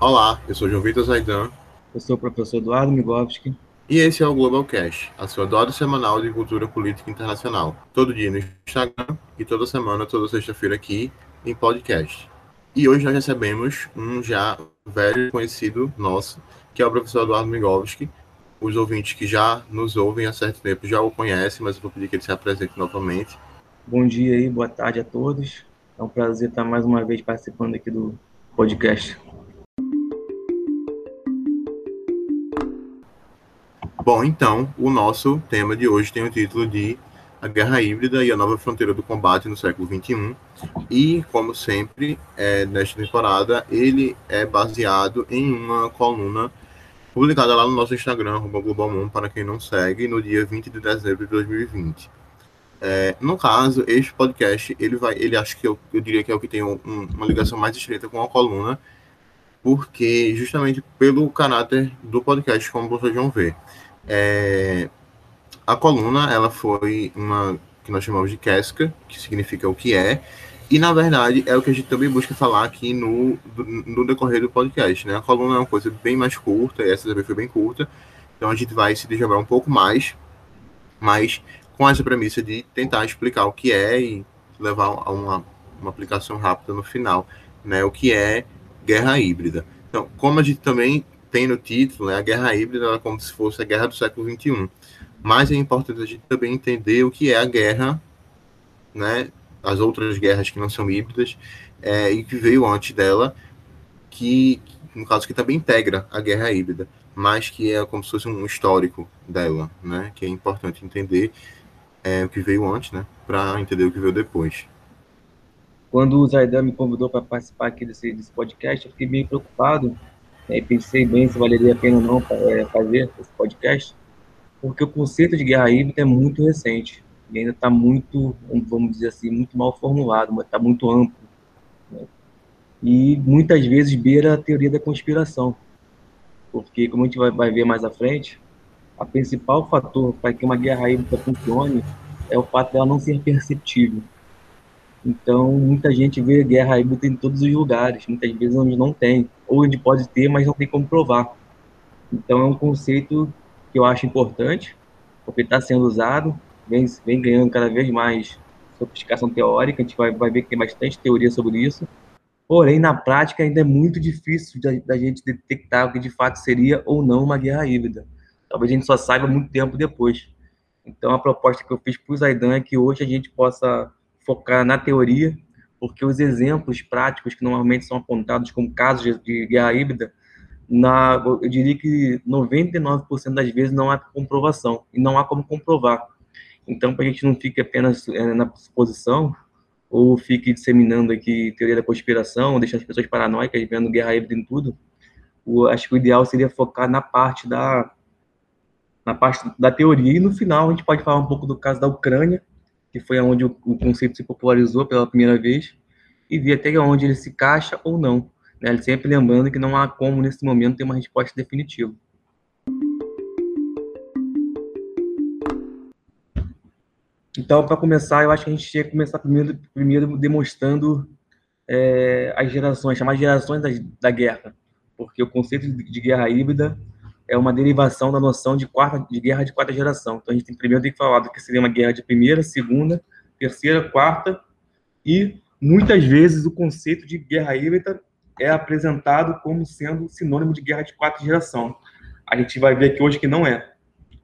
Olá, eu sou João Vitor Zaidan. Eu sou o professor Eduardo Migovski. E esse é o Globalcast, a sua dose semanal de cultura política internacional. Todo dia no Instagram e toda semana, toda sexta-feira aqui em podcast. E hoje nós recebemos um já velho conhecido nosso, que é o professor Eduardo Migovski. Os ouvintes que já nos ouvem há certo tempo já o conhecem, mas eu vou pedir que ele se apresente novamente. Bom dia aí, boa tarde a todos. É um prazer estar mais uma vez participando aqui do podcast. Bom, então, o nosso tema de hoje tem o título de A Guerra Híbrida e a Nova Fronteira do Combate no Século XXI. E, como sempre, é, nesta temporada, ele é baseado em uma coluna publicada lá no nosso Instagram, Globalmoon, para quem não segue, no dia 20 de dezembro de 2020. É, no caso, este podcast, ele vai, ele acho que eu, eu diria que é o que tem um, uma ligação mais estreita com a coluna, porque justamente pelo caráter do podcast, como vocês vão ver. É, a coluna, ela foi uma que nós chamamos de casca, que significa o que é, e na verdade é o que a gente também busca falar aqui no, no decorrer do podcast, né? A coluna é uma coisa bem mais curta, e essa também foi bem curta, então a gente vai se desdobrar um pouco mais, mas com essa premissa de tentar explicar o que é e levar a uma, uma aplicação rápida no final, né? O que é guerra híbrida. Então, como a gente também tem no título, né, a guerra híbrida é como se fosse a guerra do século XXI. Mas é importante a gente também entender o que é a guerra, né, as outras guerras que não são híbridas, é, e que veio antes dela, que, no caso, que também integra a guerra híbrida, mas que é como se fosse um histórico dela, né, que é importante entender é, o que veio antes, né, para entender o que veio depois. Quando o Zaidan me convidou para participar aqui desse, desse, podcast, eu fiquei bem preocupado e pensei bem se valeria a pena ou não é, fazer esse podcast, porque o conceito de guerra híbrida é muito recente e ainda está muito, vamos dizer assim, muito mal formulado, mas está muito amplo. Né? E muitas vezes beira a teoria da conspiração, porque, como a gente vai, vai ver mais à frente, a principal fator para que uma guerra híbrida funcione é o fato dela não ser perceptível. Então, muita gente vê guerra híbrida em todos os lugares, muitas vezes onde não tem, ou onde pode ter, mas não tem como provar. Então, é um conceito que eu acho importante, porque está sendo usado, vem, vem ganhando cada vez mais sofisticação teórica, a gente vai, vai ver que tem bastante teoria sobre isso, porém, na prática, ainda é muito difícil da, da gente detectar o que de fato seria ou não uma guerra híbrida talvez a gente só saiba muito tempo depois. Então, a proposta que eu fiz para o Zaidan é que hoje a gente possa focar na teoria, porque os exemplos práticos que normalmente são apontados como casos de guerra híbrida, na, eu diria que 99% das vezes não há comprovação, e não há como comprovar. Então, para a gente não fique apenas é, na suposição, ou fique disseminando aqui teoria da conspiração, deixando as pessoas paranoicas vendo guerra híbrida em tudo, o, acho que o ideal seria focar na parte da na parte da teoria, e no final a gente pode falar um pouco do caso da Ucrânia, que foi onde o, conceito se popularizou pela primeira vez, e ver até onde ele se encaixa ou não. Né? Sempre lembrando que não há como, nesse momento, ter uma resposta definitiva. Então, para começar, eu acho que a gente tinha que começar primeiro, primeiro demonstrando é, as gerações, chamar gerações da, da guerra, porque o conceito de guerra híbrida é uma derivação da noção de, quarta, de guerra de quarta geração. Então, a gente tem, primeiro tem que falar do que seria uma guerra de primeira, segunda, terceira, quarta, e muitas vezes o conceito de guerra híbrida é apresentado como sendo sinônimo de guerra de quarta geração. A gente vai ver aqui hoje que não é.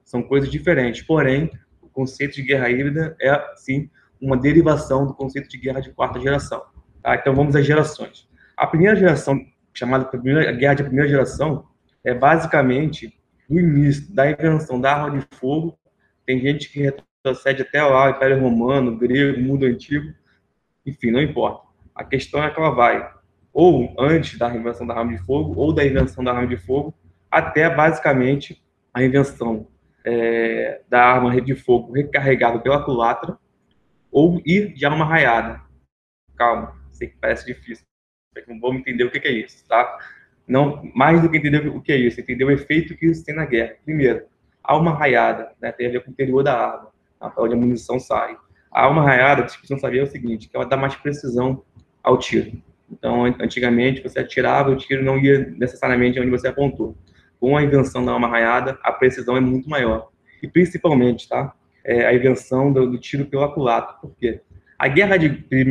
São coisas diferentes. Porém, o conceito de guerra híbrida é, sim, uma derivação do conceito de guerra de quarta geração. Tá? Então, vamos às gerações. A primeira geração, chamada guerra de primeira geração, é basicamente do início da invenção da arma de fogo. Tem gente que retrocede até lá, Império Romano, grego, mundo antigo, enfim, não importa. A questão é que ela vai ou antes da invenção da arma de fogo, ou da invenção da arma de fogo, até basicamente a invenção é, da arma de fogo recarregada pela culatra, ou ir de arma raiada. Calma, sei que parece difícil, vamos entender o que é isso, tá? Não mais do que entender o que é isso, entender o efeito que isso tem na guerra. Primeiro, há uma raiada, né, tem a ver com o interior da arma, onde a munição sai. A arma raiada, vocês precisam saber, é o seguinte, que ela dá mais precisão ao tiro. Então, antigamente, você atirava, o tiro não ia necessariamente onde você apontou. Com a invenção da arma raiada, a precisão é muito maior. E, principalmente, tá? É a invenção do, do tiro pelo aculato. Por quê? A guerra de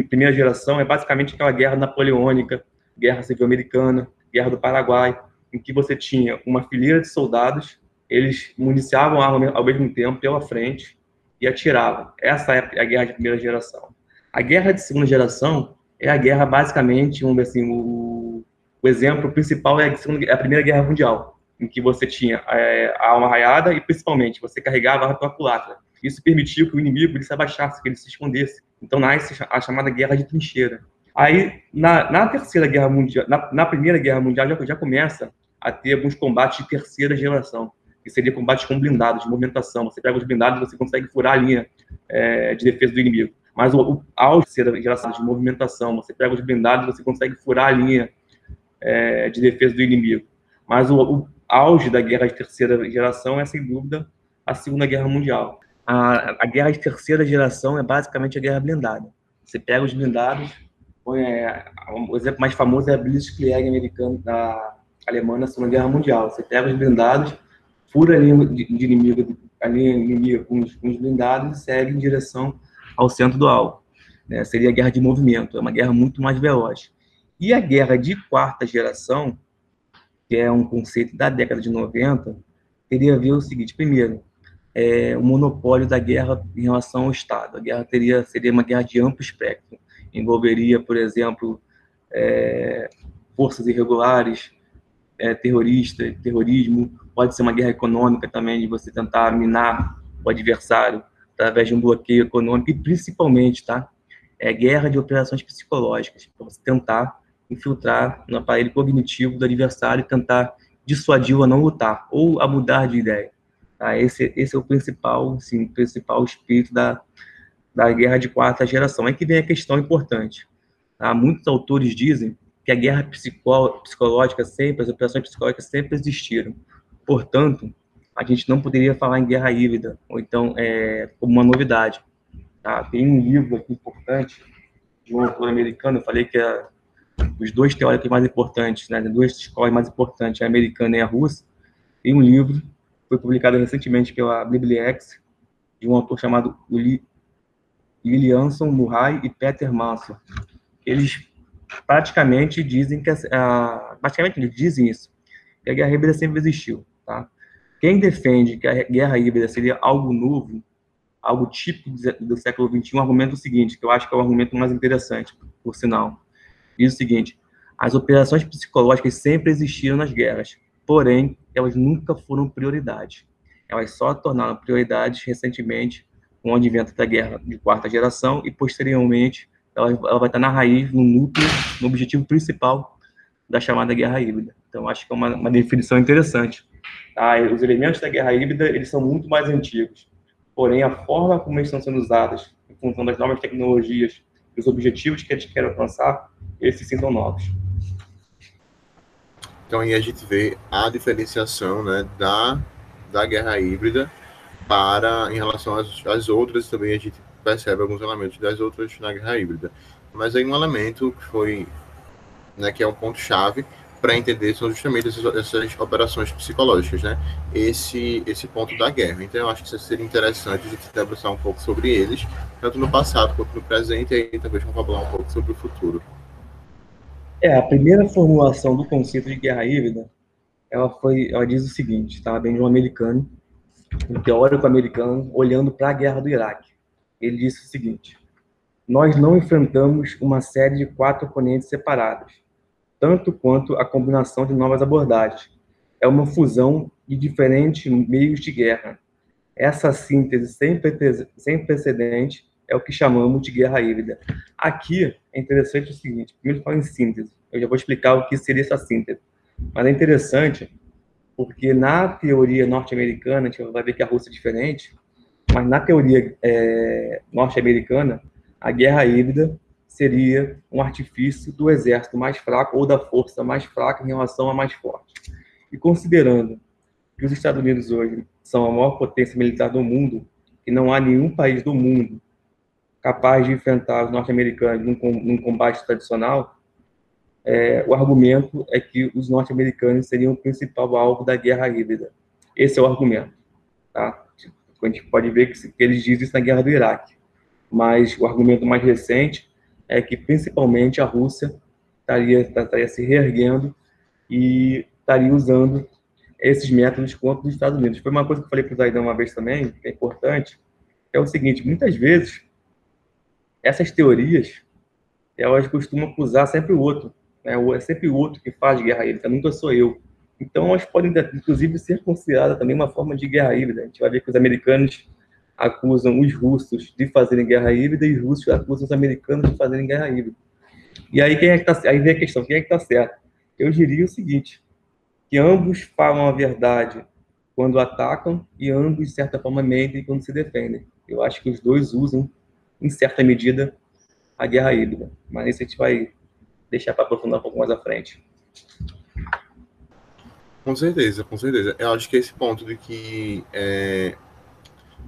primeira geração é basicamente aquela guerra napoleônica, guerra civil americana, guerra do Paraguai, em que você tinha uma fileira de soldados, eles municiavam a arma ao mesmo tempo pela frente e atiravam. Essa é a guerra de primeira geração. A guerra de segunda geração é a guerra basicamente, ver assim, o, o exemplo principal é a, segunda, é a, Primeira Guerra Mundial, em que você tinha é, a alma raiada e principalmente você carregava a arma pela culatra. Isso permitiu que o inimigo ele se abaixasse, que ele se escondesse. Então nasce a chamada guerra de trincheira. Aí, na, na terceira guerra mundial, na, na, primeira guerra mundial, já, já começa a ter alguns combates de terceira geração, que seria combates com blindados, de movimentação. Você pega os blindados e você consegue furar a linha é, de defesa do inimigo. Mas o, o auge da geração de movimentação, você pega os blindados e você consegue furar a linha é, de defesa do inimigo. Mas o, o auge da guerra de terceira geração é, sem dúvida, a Segunda Guerra Mundial. A, a guerra de terceira geração é basicamente a guerra blindada. Você pega os blindados, é, o exemplo mais famoso é a Blitzkrieg americana da Alemanha na Segunda Guerra Mundial. Você pega os blindados, fura a linha de, de inimigo, a linha inimiga com os, com os blindados e segue em direção ao centro do alvo. Né? Seria a guerra de movimento, é uma guerra muito mais veloz. E a guerra de quarta geração, que é um conceito da década de 90, teria a ver o seguinte: primeiro, é, o monopólio da guerra em relação ao Estado. A guerra teria seria uma guerra de amplo espectro, envolveria, por exemplo, é, forças irregulares, é, terrorista, terrorismo, pode ser uma guerra econômica também, de você tentar minar o adversário através de um bloqueio econômico, e principalmente, tá? É guerra de operações psicológicas, para você tentar infiltrar no aparelho cognitivo do adversário e tentar dissuadi-lo a não lutar, ou a mudar de ideia. Tá? Esse, esse é o principal, sim, principal espírito da, da guerra de quarta geração. É que vem a questão importante. Tá? Muitos autores dizem que a guerra psicológica sempre, as operações psicológicas sempre existiram. Portanto, a gente não poderia falar em guerra híbrida, ou então é, como uma novidade. Tá? Tem um livro aqui importante de um autor americano, eu falei que é, os dois teóricos mais importantes, né, duas escolas mais importantes, a americana e a russa, tem um livro, foi publicado recentemente pela Bibliex, de um autor chamado Lilianson Murray e Peter Manson. Eles praticamente dizem que, a, praticamente eles dizem isso, que a guerra híbrida sempre existiu, tá? Quem defende que a guerra híbrida seria algo novo, algo típico do século XXI, argumenta o seguinte, que eu acho que é o argumento mais interessante, por sinal. Diz o seguinte, as operações psicológicas sempre existiram nas guerras, porém, elas nunca foram prioridade. Elas só tornaram prioridades recentemente com o advento da guerra de quarta geração e, posteriormente, ela, ela vai estar na raiz, no núcleo, no objetivo principal da chamada guerra híbrida. Então, acho que é uma, uma definição interessante. Tá? Os elementos da guerra híbrida eles são muito mais antigos, porém a forma como eles estão sendo usados, em função das novas tecnologias os objetivos que eles querem alcançar, esses sim são novos. Então aí a gente vê a diferenciação né, da, da guerra híbrida para em relação às, às outras também a gente percebe alguns elementos das outras na guerra híbrida. Mas aí um elemento que foi né, que é um ponto chave para entender são justamente essas, essas, operações psicológicas, né? Esse, esse ponto da guerra. Então, eu acho que seria interessante a gente debruçar um pouco sobre eles, tanto no passado quanto no presente, e aí talvez vamos falar um pouco sobre o futuro. É, a primeira formulação do conceito de guerra híbrida, ela foi, ela diz o seguinte, tá? Bem de um americano, um teórico americano, olhando para a guerra do Iraque. Ele disse o seguinte: nós não enfrentamos uma série de quatro oponentes separados tanto quanto a combinação de novas abordagens. É uma fusão de diferentes meios de guerra. Essa síntese sem, precedente é o que chamamos de guerra híbrida. Aqui é interessante o seguinte: primeiro fala em síntese, eu já vou explicar o que seria essa síntese. Mas é interessante porque na teoria norte-americana, a gente vai ver que a Rússia é diferente, mas na teoria é, norte-americana, a guerra híbrida seria um artifício do exército mais fraco ou da força mais fraca em relação à mais forte. E considerando que os Estados Unidos hoje são a maior potência militar do mundo, e não há nenhum país do mundo capaz de enfrentar os norte-americanos num, num, combate tradicional, é, o argumento é que os norte-americanos seriam o principal alvo da guerra híbrida. Esse é o argumento. Tá? A gente pode ver que, que eles dizem isso na guerra do Iraque. Mas o argumento mais recente é que, principalmente, a Rússia estaria, estaria se reerguendo e estaria usando esses métodos contra os Estados Unidos. Foi uma coisa que eu falei para o Zaidan uma vez também, que é importante, é o seguinte, muitas vezes, essas teorias, elas costumam acusar sempre o outro, né? é sempre o outro que faz guerra híbrida, nunca sou eu. Então, elas podem, inclusive, ser consideradas também uma forma de guerra híbrida. A gente vai ver que os americanos acusam os russos de fazerem guerra híbrida e os russos acusam os americanos de fazerem guerra híbrida. E aí, quem é que tá, aí vem a questão, quem é que está certo? Eu diria o seguinte, que ambos falam a verdade quando atacam e ambos, de certa forma, mentem quando se defendem. Eu acho que os dois usam, em certa medida, a guerra híbrida. Mas isso a gente vai deixar para aprofundar um pouco mais à frente. Com certeza, com certeza. Eu acho que esse ponto de que é,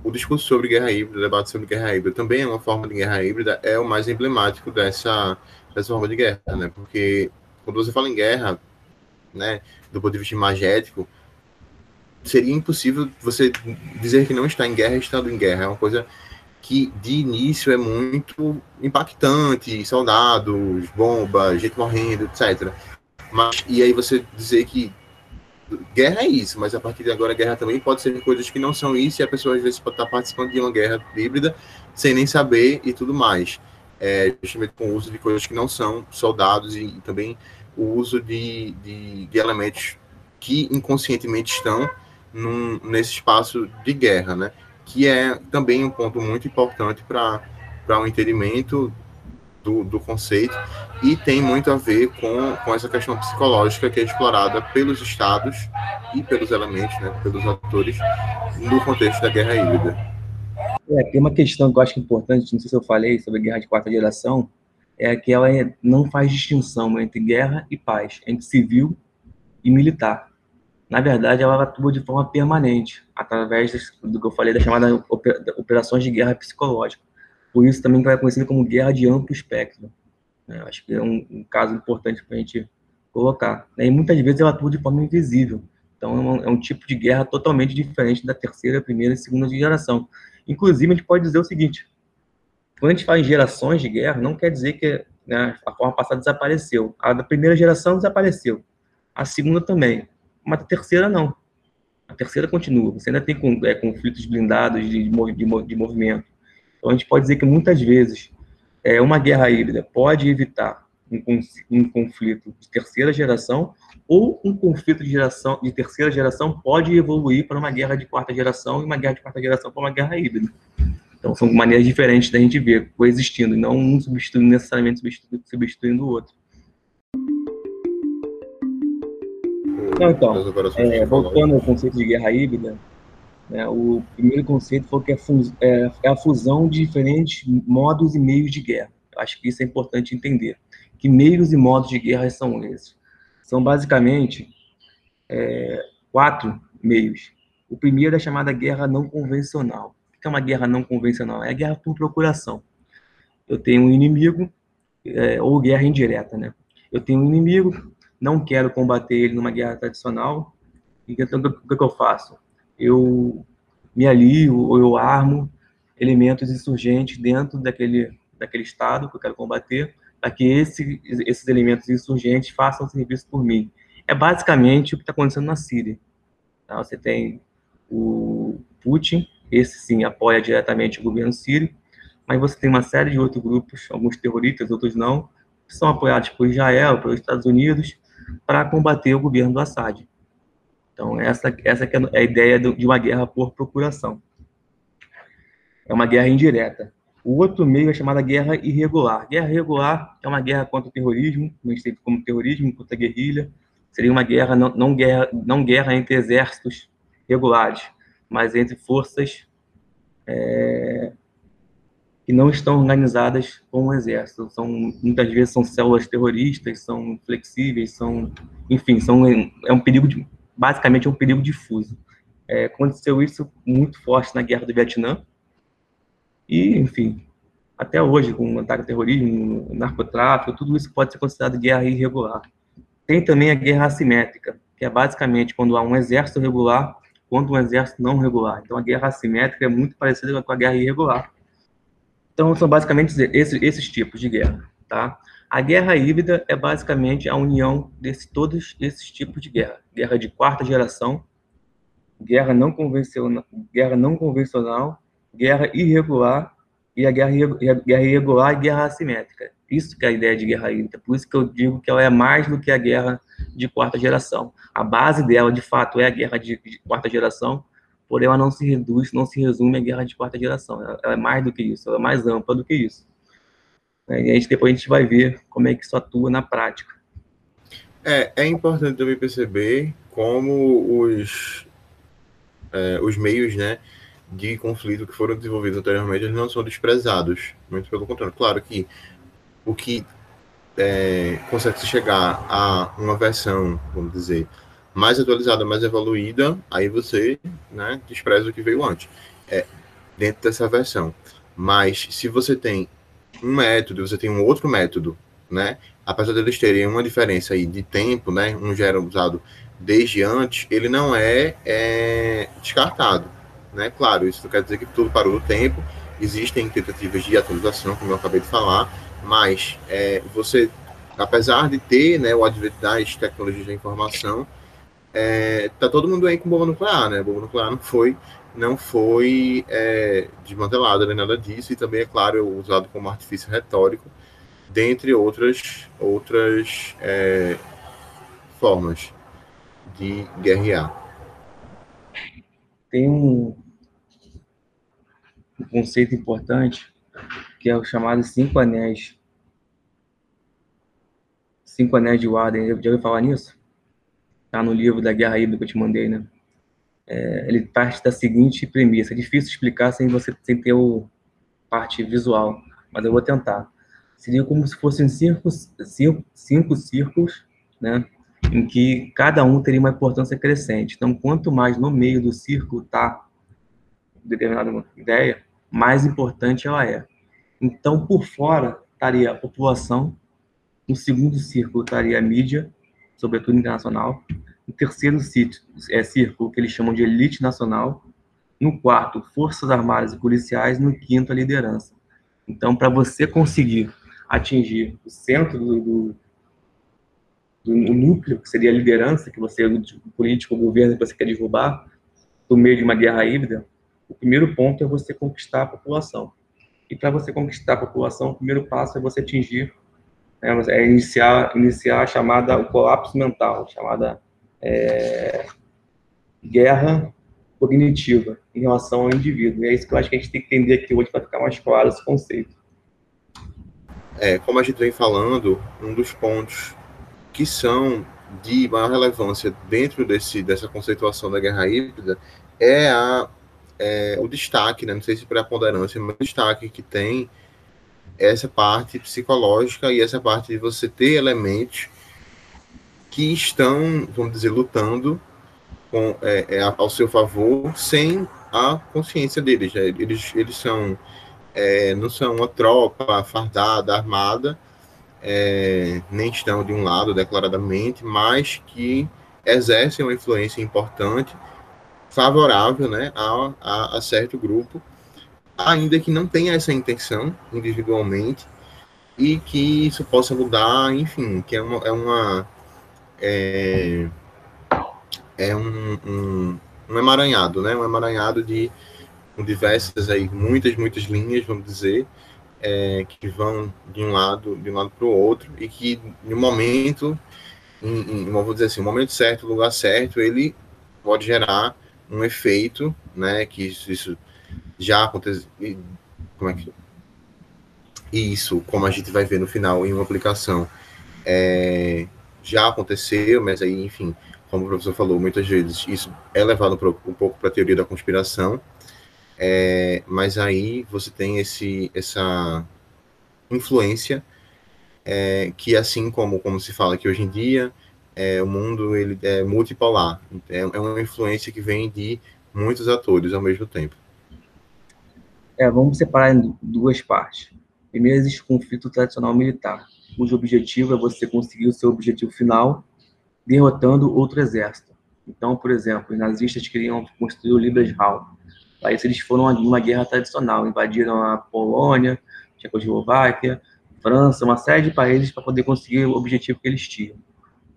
o discurso sobre guerra híbrida, o debate sobre guerra híbrida também é uma forma de guerra híbrida, é o mais emblemático dessa, dessa forma de guerra, né? Porque quando você fala em guerra, né, do ponto de vista imagético, seria impossível você dizer que não está em guerra estando em guerra. É uma coisa que de início é muito impactante, soldados, bombas, gente morrendo, etc. Mas e aí você dizer que guerra é isso, mas a partir de agora guerra também pode ser coisas que não são isso e a pessoa às vezes pode estar participando de uma guerra híbrida sem nem saber e tudo mais. É, justamente com o uso de coisas que não são soldados e, e também o uso de, de, de, elementos que inconscientemente estão num, nesse espaço de guerra, né? Que é também um ponto muito importante para o um entendimento do, do conceito e tem muito a ver com, com essa questão psicológica que é explorada pelos estados e pelos elementos, né, pelos atores, no contexto da guerra híbrida. É, tem uma questão que eu acho importante, não sei se eu falei sobre a guerra de quarta geração, é que ela é, não faz distinção entre guerra e paz, entre civil e militar. Na verdade, ela atua de forma permanente, através do que eu falei da chamada operações de guerra psicológica. Por isso também é conhecido como guerra de amplo espectro. Né? Acho que é um, um caso importante para a gente colocar. Né? E muitas vezes ela atua de forma invisível. Então é um, é um, tipo de guerra totalmente diferente da terceira, primeira e segunda geração. Inclusive, a gente pode dizer o seguinte: quando a gente fala em gerações de guerra, não quer dizer que né, a forma passada desapareceu. A da primeira geração desapareceu. A segunda também. Mas a terceira não. A terceira continua. Você ainda tem é, conflitos blindados de, de, de movimento. Então, a gente pode dizer que muitas vezes é, uma guerra híbrida pode evitar um, um, conflito de terceira geração ou um conflito de geração de terceira geração pode evoluir para uma guerra de quarta geração e uma guerra de quarta geração para uma guerra híbrida. Então são maneiras diferentes da gente ver coexistindo e não um substituindo necessariamente substituindo, substituindo o outro. Não, então, é, voltando ao conceito de guerra híbrida, né? O primeiro conceito foi que é, é, é, a fusão de diferentes modos e meios de guerra. Eu acho que isso é importante entender. Que meios e modos de guerra são esses? São basicamente é, quatro meios. O primeiro é a chamada guerra não convencional. O que é uma guerra não convencional? É a guerra por procuração. Eu tenho um inimigo, é, ou guerra indireta, né? Eu tenho um inimigo, não quero combater ele numa guerra tradicional, então o que eu faço? eu me alio ou eu armo elementos insurgentes dentro daquele, daquele estado que eu quero combater, para que esse, esses elementos insurgentes façam serviço por mim. É basicamente o que está acontecendo na Síria. Tá? Você tem o Putin, esse sim apoia diretamente o governo sírio, mas você tem uma série de outros grupos, alguns terroristas, outros não, que são apoiados por Israel, pelos Estados Unidos, para combater o governo do Assad. Então, essa, essa é a ideia de uma guerra por procuração. É uma guerra indireta. O outro meio é chamada guerra irregular. Guerra irregular é uma guerra contra o terrorismo, conhecido como terrorismo, contra a guerrilha. Seria uma guerra não, não, guerra, não guerra entre exércitos regulares, mas entre forças é, que não estão organizadas como um exército. São, muitas vezes são células terroristas, são flexíveis, são, enfim, são, é um perigo de, basicamente é um perigo difuso. É, aconteceu isso muito forte na Guerra do Vietnã. E, enfim, até hoje, com ataque ao terrorismo, narcotráfico, tudo isso pode ser considerado guerra irregular. Tem também a guerra assimétrica, que é basicamente quando há um exército regular contra um exército não regular. Então, a guerra assimétrica é muito parecida com a guerra irregular. Então, são basicamente esses, esses tipos de guerra, tá? A guerra híbrida é basicamente a união de todos esses tipos de guerra. Guerra de quarta geração, guerra não convencional, guerra não convencional, guerra irregular e a guerra, irregular e guerra assimétrica. Isso que é a ideia de guerra híbrida. Por isso que eu digo que ela é mais do que a guerra de quarta geração. A base dela, de fato, é a guerra de, de quarta geração, porém ela não se reduz, não se resume à guerra de quarta geração. Ela, é mais do que isso, ela é mais ampla do que isso. E a gente, depois a gente vai ver como é que isso atua na prática. É, é importante também perceber como os, é, os meios, né, de conflito que foram desenvolvidos anteriormente, eles não são desprezados. Muito pelo contrário. Claro que o que é, consegue se chegar a uma versão, vamos dizer, mais atualizada, mais evoluída, aí você né, despreza o que veio antes. É, dentro dessa versão. Mas se você tem um método, você tem um outro método, né? Apesar deles terem uma diferença aí de tempo, né? Um já era usado desde antes, ele não é, é descartado. Né? Claro, isso não quer dizer que tudo parou no tempo, existem tentativas de atualização, como eu acabei de falar, mas é, você, apesar de ter né, o advento das tecnologias da informação, é, tá todo mundo aí com bomba nuclear, né? Bomba nuclear não foi, não foi é, desmantelada nem nada disso, e também, é claro, usado como artifício retórico, dentre outras, outras é, formas de guerrear. Tem um, um conceito importante, que é o chamado Cinco Anéis. Cinco Anéis de Warden, já ouviu falar nisso? Está no livro da Guerra Híbrida que eu te mandei, né? É, ele parte da seguinte premissa, é difícil explicar sem você sem ter o parte visual, mas eu vou tentar. Seria como se fossem cinco, cinco, cinco círculos, né? Em que cada um teria uma importância crescente. Então, quanto mais no meio do círculo está determinada ideia, mais importante ela é. Então, por fora estaria a população, no segundo círculo estaria a mídia, sobretudo internacional, no terceiro sítio, é, círculo, que eles chamam de elite nacional, no quarto, forças armadas e policiais, no quinto, a liderança. Então, para você conseguir atingir o centro do, do, do, núcleo, que seria a liderança, que você, o político, governo que você quer derrubar, no meio de uma guerra híbrida, o primeiro ponto é você conquistar a população. E para você conquistar a população, o primeiro passo é você atingir, é, iniciar, iniciar a chamada o colapso mental, chamada é, guerra cognitiva em relação ao indivíduo. E é isso que eu acho que a gente tem que entender aqui hoje para ficar mais claro esse conceito. É, como a gente vem falando, um dos pontos que são de maior relevância dentro desse, dessa conceituação da guerra híbrida é a é, o destaque, né? não sei se preponderância, mas o destaque que tem essa parte psicológica e essa parte de você ter elementos que estão, vamos dizer, lutando com, é, é, ao seu favor sem a consciência deles. Né? Eles, eles são, é, não são uma tropa fardada, armada, é, nem estão de um lado declaradamente, mas que exercem uma influência importante favorável né, a, a, a, certo grupo, ainda que não tenha essa intenção individualmente, e que isso possa mudar, enfim, que é uma. É, uma, é, é um, um, um, emaranhado, né? Um emaranhado de diversas aí, muitas, muitas linhas, vamos dizer, é, que vão de um lado, de um lado para o outro, e que no momento, em, em, vamos dizer assim, no momento certo, no lugar certo, ele pode gerar um efeito, né, que isso, isso já aconteceu, como é que isso, como a gente vai ver no final em uma aplicação, é, já aconteceu, mas aí, enfim, como o professor falou, muitas vezes isso é levado pra, um pouco para a teoria da conspiração, é, mas aí você tem esse, essa influência é, que, assim como, como se fala aqui hoje em dia, é, o mundo ele é multipolar. É, é uma influência que vem de muitos atores ao mesmo tempo. É, vamos separar em duas partes. Primeiro existe o conflito tradicional militar, cujo objetivo é você conseguir o seu objetivo final derrotando outro exército. Então, por exemplo, os nazistas queriam construir o Liebesraum. Para isso, eles foram numa guerra tradicional, invadiram a Polônia, Tchecoslováquia, França, uma série de países para poder conseguir o objetivo que eles tinham.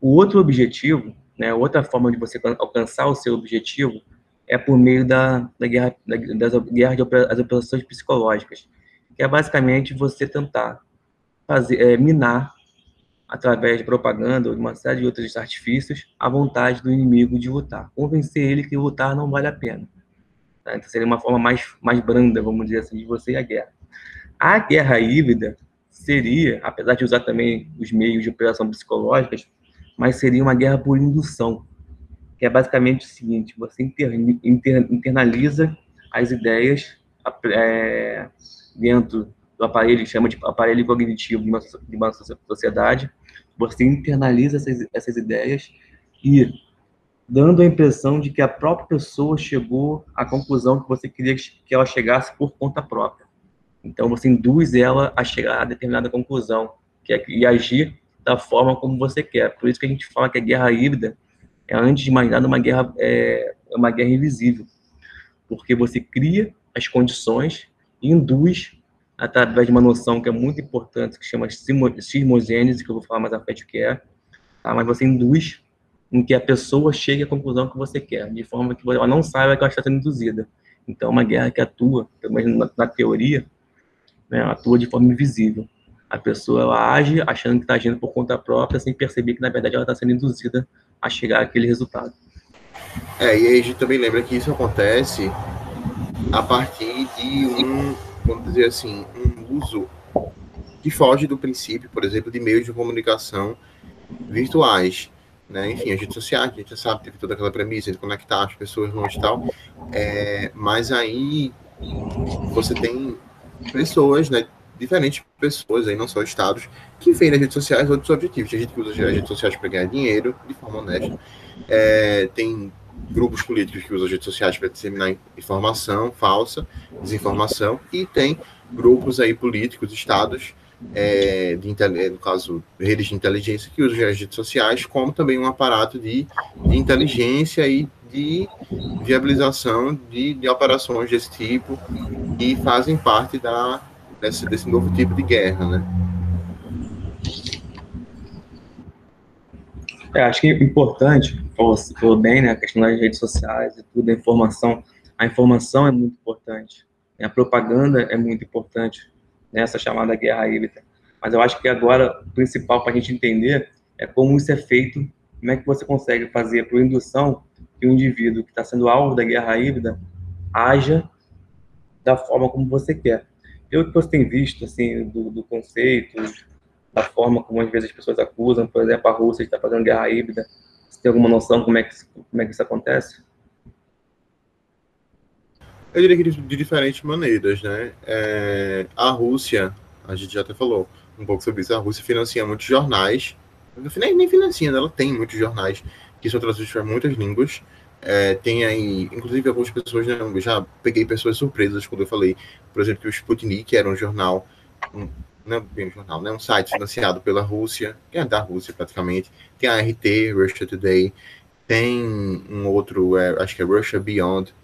O outro objetivo, né, outra forma de você alcançar o seu objetivo é por meio da, da guerra, da, das guerras de das operações psicológicas, que é basicamente você tentar fazer, é, minar através de propaganda ou de uma série de outros artifícios a vontade do inimigo de lutar, convencer ele que lutar não vale a pena. Tá? Então seria uma forma mais mais branda, vamos dizer assim, de você ir à guerra. A guerra híbrida seria, apesar de usar também os meios de operação psicológicas, mas seria uma guerra por indução, que é basicamente o seguinte: você inter, inter, internaliza as ideias é, dentro do aparelho, chama de aparelho cognitivo de uma, de uma sociedade, você internaliza essas, essas ideias e dando a impressão de que a própria pessoa chegou à conclusão que você queria que ela chegasse por conta própria. Então você induz ela a chegar a determinada conclusão, que é e agir da forma como você quer. Por isso que a gente fala que a guerra híbrida é antes de mais nada uma guerra é uma guerra invisível, porque você cria as condições induz através de uma noção que é muito importante que chama sismogênese, que eu vou falar mais à frente o que é, tá? mas você induz em que a pessoa chegue à conclusão que você quer, de forma que ela não saiba que ela está sendo induzida. Então, é uma guerra que atua, pelo menos na, na teoria, né, atua de forma invisível. A pessoa ela age achando que está agindo por conta própria, sem perceber que, na verdade, ela está sendo induzida a chegar àquele resultado. É, e aí a gente também lembra que isso acontece a partir de um, vamos dizer assim, um uso que foge do princípio, por exemplo, de meios de comunicação virtuais. Né? Enfim, as redes sociais, a gente já sabe, teve toda aquela premissa de conectar as pessoas longe e tal. É, mas aí você tem pessoas, né, diferentes pessoas, aí, não só estados, que veem nas redes sociais outros objetivos. Tem gente que usa as redes sociais para ganhar dinheiro de forma honesta. É, tem grupos políticos que usam as redes sociais para disseminar informação falsa, desinformação, e tem grupos aí políticos, estados, é, de, no caso, redes de inteligência que usam as redes sociais como também um aparato de, de inteligência e de viabilização de, de operações desse tipo e fazem parte da, desse, desse novo tipo de guerra, né? É, acho que é importante, falou, falou bem, né, a questão das redes sociais e tudo, a informação. A informação é muito importante, né, a propaganda é muito importante nessa chamada guerra híbrida. Mas eu acho que agora o principal para a gente entender é como isso é feito, como é que você consegue fazer por indução que o indivíduo que está sendo alvo da guerra híbrida haja da forma como você quer. Eu que você tem visto, assim, do, do, conceito, da forma como às vezes as pessoas acusam, por exemplo, a Rússia estar fazendo guerra híbrida, você tem alguma noção como é que, como é que isso acontece? Eu diria que de, de diferentes maneiras, né? É, a Rússia, a gente já até falou um pouco sobre isso, a Rússia financia muitos jornais, nem, nem financia, né? ela tem muitos jornais que são traduzidos para muitas línguas, é, tem aí, inclusive, algumas pessoas, né, já peguei pessoas surpresas quando eu falei, por exemplo, que o Sputnik era um jornal, um, não é bem um jornal, né, um site financiado pela Rússia, que é da Rússia praticamente. Tem a RT, Russia Today, tem um outro, é, acho que é Russia Beyond,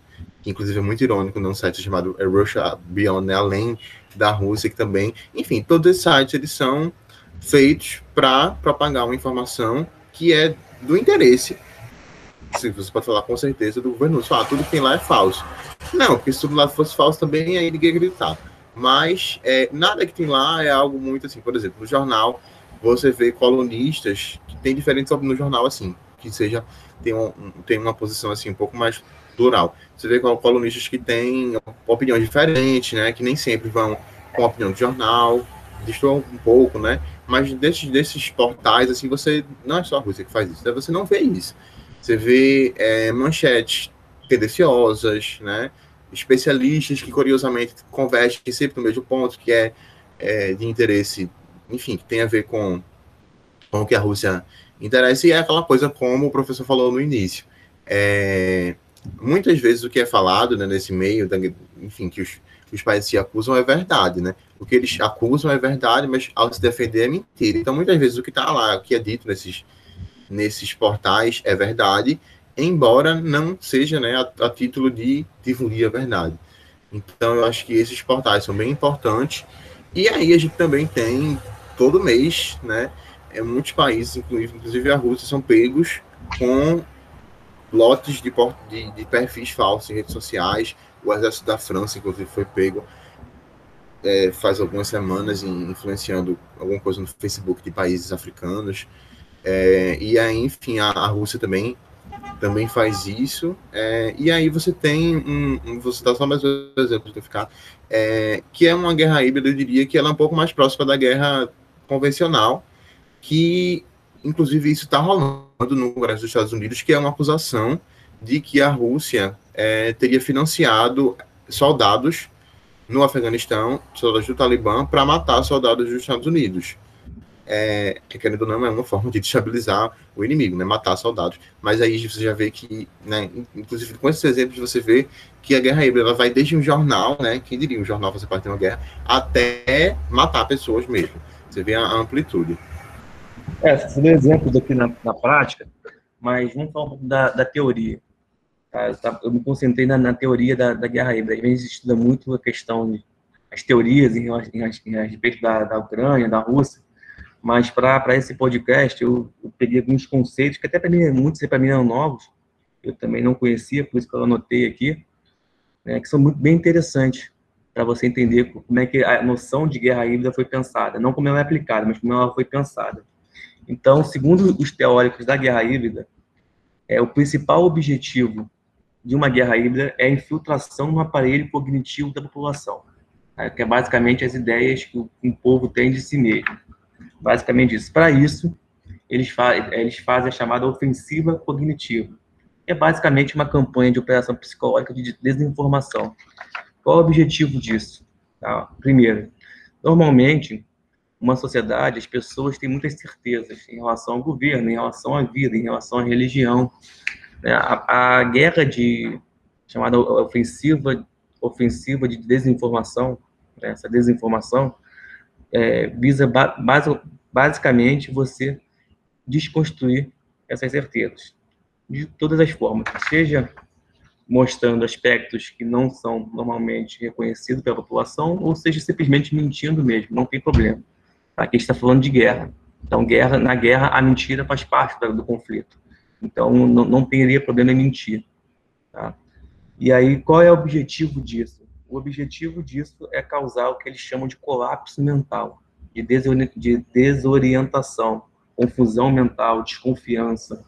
que inclusive é muito irônico, num site chamado é Russia Beyond, né, além da Rússia, que também, enfim, todos esses sites eles são feitos para propagar uma informação que é do interesse se você pode falar com certeza do governo. Ah, tudo que tem lá é falso. Não, porque se tudo lá fosse falso também, aí ninguém acreditar. Mas é, nada que tem lá é algo muito assim. Por exemplo, no jornal, você vê colunistas que tem diferentes no jornal, assim, que seja, tem, um, tem uma posição assim um pouco mais plural. Você vê colunistas que têm opiniões diferentes, né? Que nem sempre vão com a opinião do jornal, distorcem um pouco, né? Mas desses, desses portais, assim, você. Não é só a Rússia que faz isso, né? você não vê isso. Você vê é, manchetes tendenciosas, né? especialistas que, curiosamente, convergem sempre no mesmo ponto, que é, é, de interesse, enfim, que tem a ver com, com o que a Rússia interessa, e é aquela coisa como o professor falou no início. É, muitas vezes o que é falado né, nesse meio, enfim, que os, os países se acusam é verdade, né? O que eles acusam é verdade, mas ao se defender é mentira. Então, muitas vezes, o que está lá, o que é dito nesses, nesses portais é verdade, embora não seja né, a, a título de difundir a verdade. Então, eu acho que esses portais são bem importantes. E aí a gente também tem, todo mês, né, é, muitos países, inclusive a Rússia, são pegos com lotes de, de, de perfis falsos em redes sociais. O exército da França, inclusive, foi pego é, faz algumas semanas influenciando alguma coisa no Facebook de países africanos. É, e aí, enfim, a, a Rússia também também faz isso. É, e aí você tem um, um você dá só mais um exemplo para ficar, é, que é uma guerra híbrida, eu diria que ela é um pouco mais próxima da guerra convencional, que inclusive isso está rolando no Congresso dos Estados Unidos, que é uma acusação de que a Rússia é, teria financiado soldados no Afeganistão, soldados do Talibã, para matar soldados dos Estados Unidos é, que querendo ou não, é uma forma de destabilizar o inimigo, né? Matar soldados. Mas aí você já vê que, né? Inclusive com esses exemplos você vê que a guerra híbrida vai desde um jornal, né? Quem diria um jornal fazer parte de uma guerra, até matar pessoas mesmo. Você vê a amplitude. É, você deu exemplos aqui na, na prática, mas vamos falar um pouco da, da teoria. Tá? Eu, me concentrei na, na teoria da, da, guerra híbrida. Às vezes estuda muito a questão de as teorias em, em, em, a respeito da, da Ucrânia, da Rússia, mas para esse podcast eu, eu, peguei alguns conceitos que até para mim, muitos para mim eram novos, eu também não conhecia, por isso que eu anotei aqui, né, que são muito bem interessantes para você entender como é que a noção de guerra híbrida foi pensada, não como ela é aplicada, mas como ela foi pensada. Então, segundo os teóricos da guerra híbrida, é o principal objetivo de uma guerra híbrida é a infiltração no aparelho cognitivo da população, né, que é basicamente as ideias que um povo tem de si mesmo. Basicamente isso. Para isso, eles, fa eles fazem a chamada ofensiva cognitiva. É basicamente uma campanha de operação psicológica de desinformação. Qual o objetivo disso? Tá? Primeiro, normalmente, uma sociedade, as pessoas têm muitas certezas em relação ao governo, em relação à vida, em relação à religião. Né? A, a guerra de chamada ofensiva ofensiva de desinformação, né? essa desinformação, é, visa basicamente você desconstruir essas certezas de todas as formas, seja mostrando aspectos que não são normalmente reconhecidos pela população, ou seja simplesmente mentindo mesmo, não tem problema. Aqui está falando de guerra. Então, guerra, na guerra, a mentira faz parte do, do conflito. Então, não, não teria problema em mentir. Tá? E aí, qual é o objetivo disso? O objetivo disso é causar o que eles chamam de colapso mental, de, desorientação, confusão mental, desconfiança.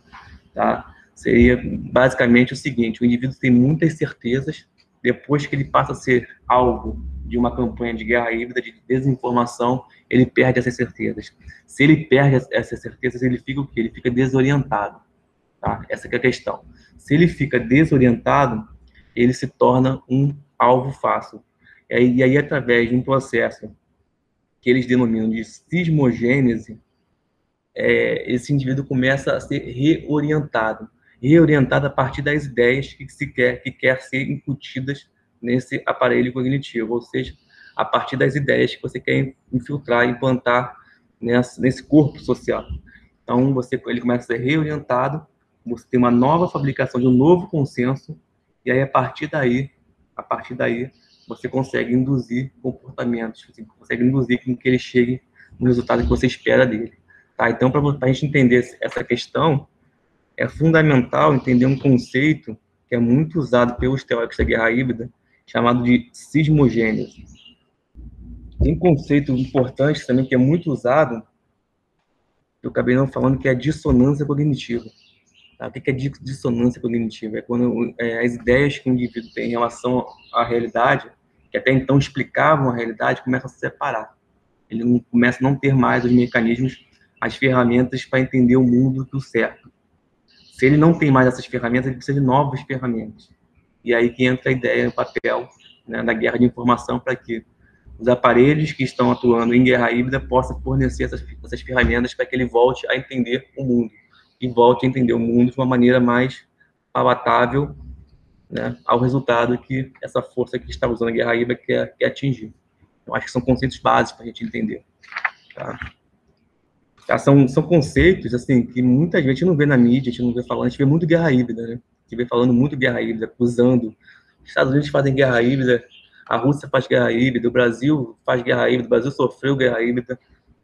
Tá? Seria basicamente o seguinte: o indivíduo tem muitas certezas, depois que ele passa a ser alvo de uma campanha de guerra híbrida, de desinformação, ele perde essas certezas. Se ele perde essas certezas, ele fica o quê? Ele fica desorientado. Tá? Essa é a questão. Se ele fica desorientado, ele se torna um alvo fácil. E aí, e aí, através de um processo que eles denominam de sismogênese, é, esse indivíduo começa a ser reorientado, reorientado a partir das ideias que se quer que quer ser incutidas nesse aparelho cognitivo, ou seja, a partir das ideias que você quer infiltrar, implantar nessa, nesse corpo social. Então, você, ele começa a ser reorientado, você tem uma nova fabricação de um novo consenso, e aí, a partir daí, a partir daí você consegue induzir comportamentos, você consegue induzir com que ele chegue no resultado que você espera dele. Tá? Então, para a gente entender essa questão, é fundamental entender um conceito que é muito usado pelos teóricos da guerra híbrida, chamado de sismogênese. Tem um conceito importante também que é muito usado, eu acabei não falando, que é a dissonância cognitiva. Tá? O que é dissonância cognitiva? É quando é, as ideias que o indivíduo tem em relação à realidade, que até então explicavam a realidade, começam a se separar. Ele não, começa a não ter mais os mecanismos, as ferramentas para entender o mundo do certo. Se ele não tem mais essas ferramentas, ele precisa de novas ferramentas. E aí que entra a ideia, o papel né, da guerra de informação para que os aparelhos que estão atuando em guerra híbrida possam fornecer essas, essas ferramentas para que ele volte a entender o mundo e volte a entender o mundo de uma maneira mais palatável né, ao resultado que essa força que está usando a guerra híbrida quer, quer atingir. Eu acho que são conceitos básicos para a gente entender. Tá? Tá, são, são conceitos assim que muita gente não vê na mídia, a gente não vê falando, a gente vê muito guerra híbrida, né? A gente vê falando muito guerra híbrida, acusando. Os Estados Unidos fazem guerra híbrida, a Rússia faz guerra híbrida, o Brasil faz guerra híbrida, o Brasil sofreu guerra híbrida.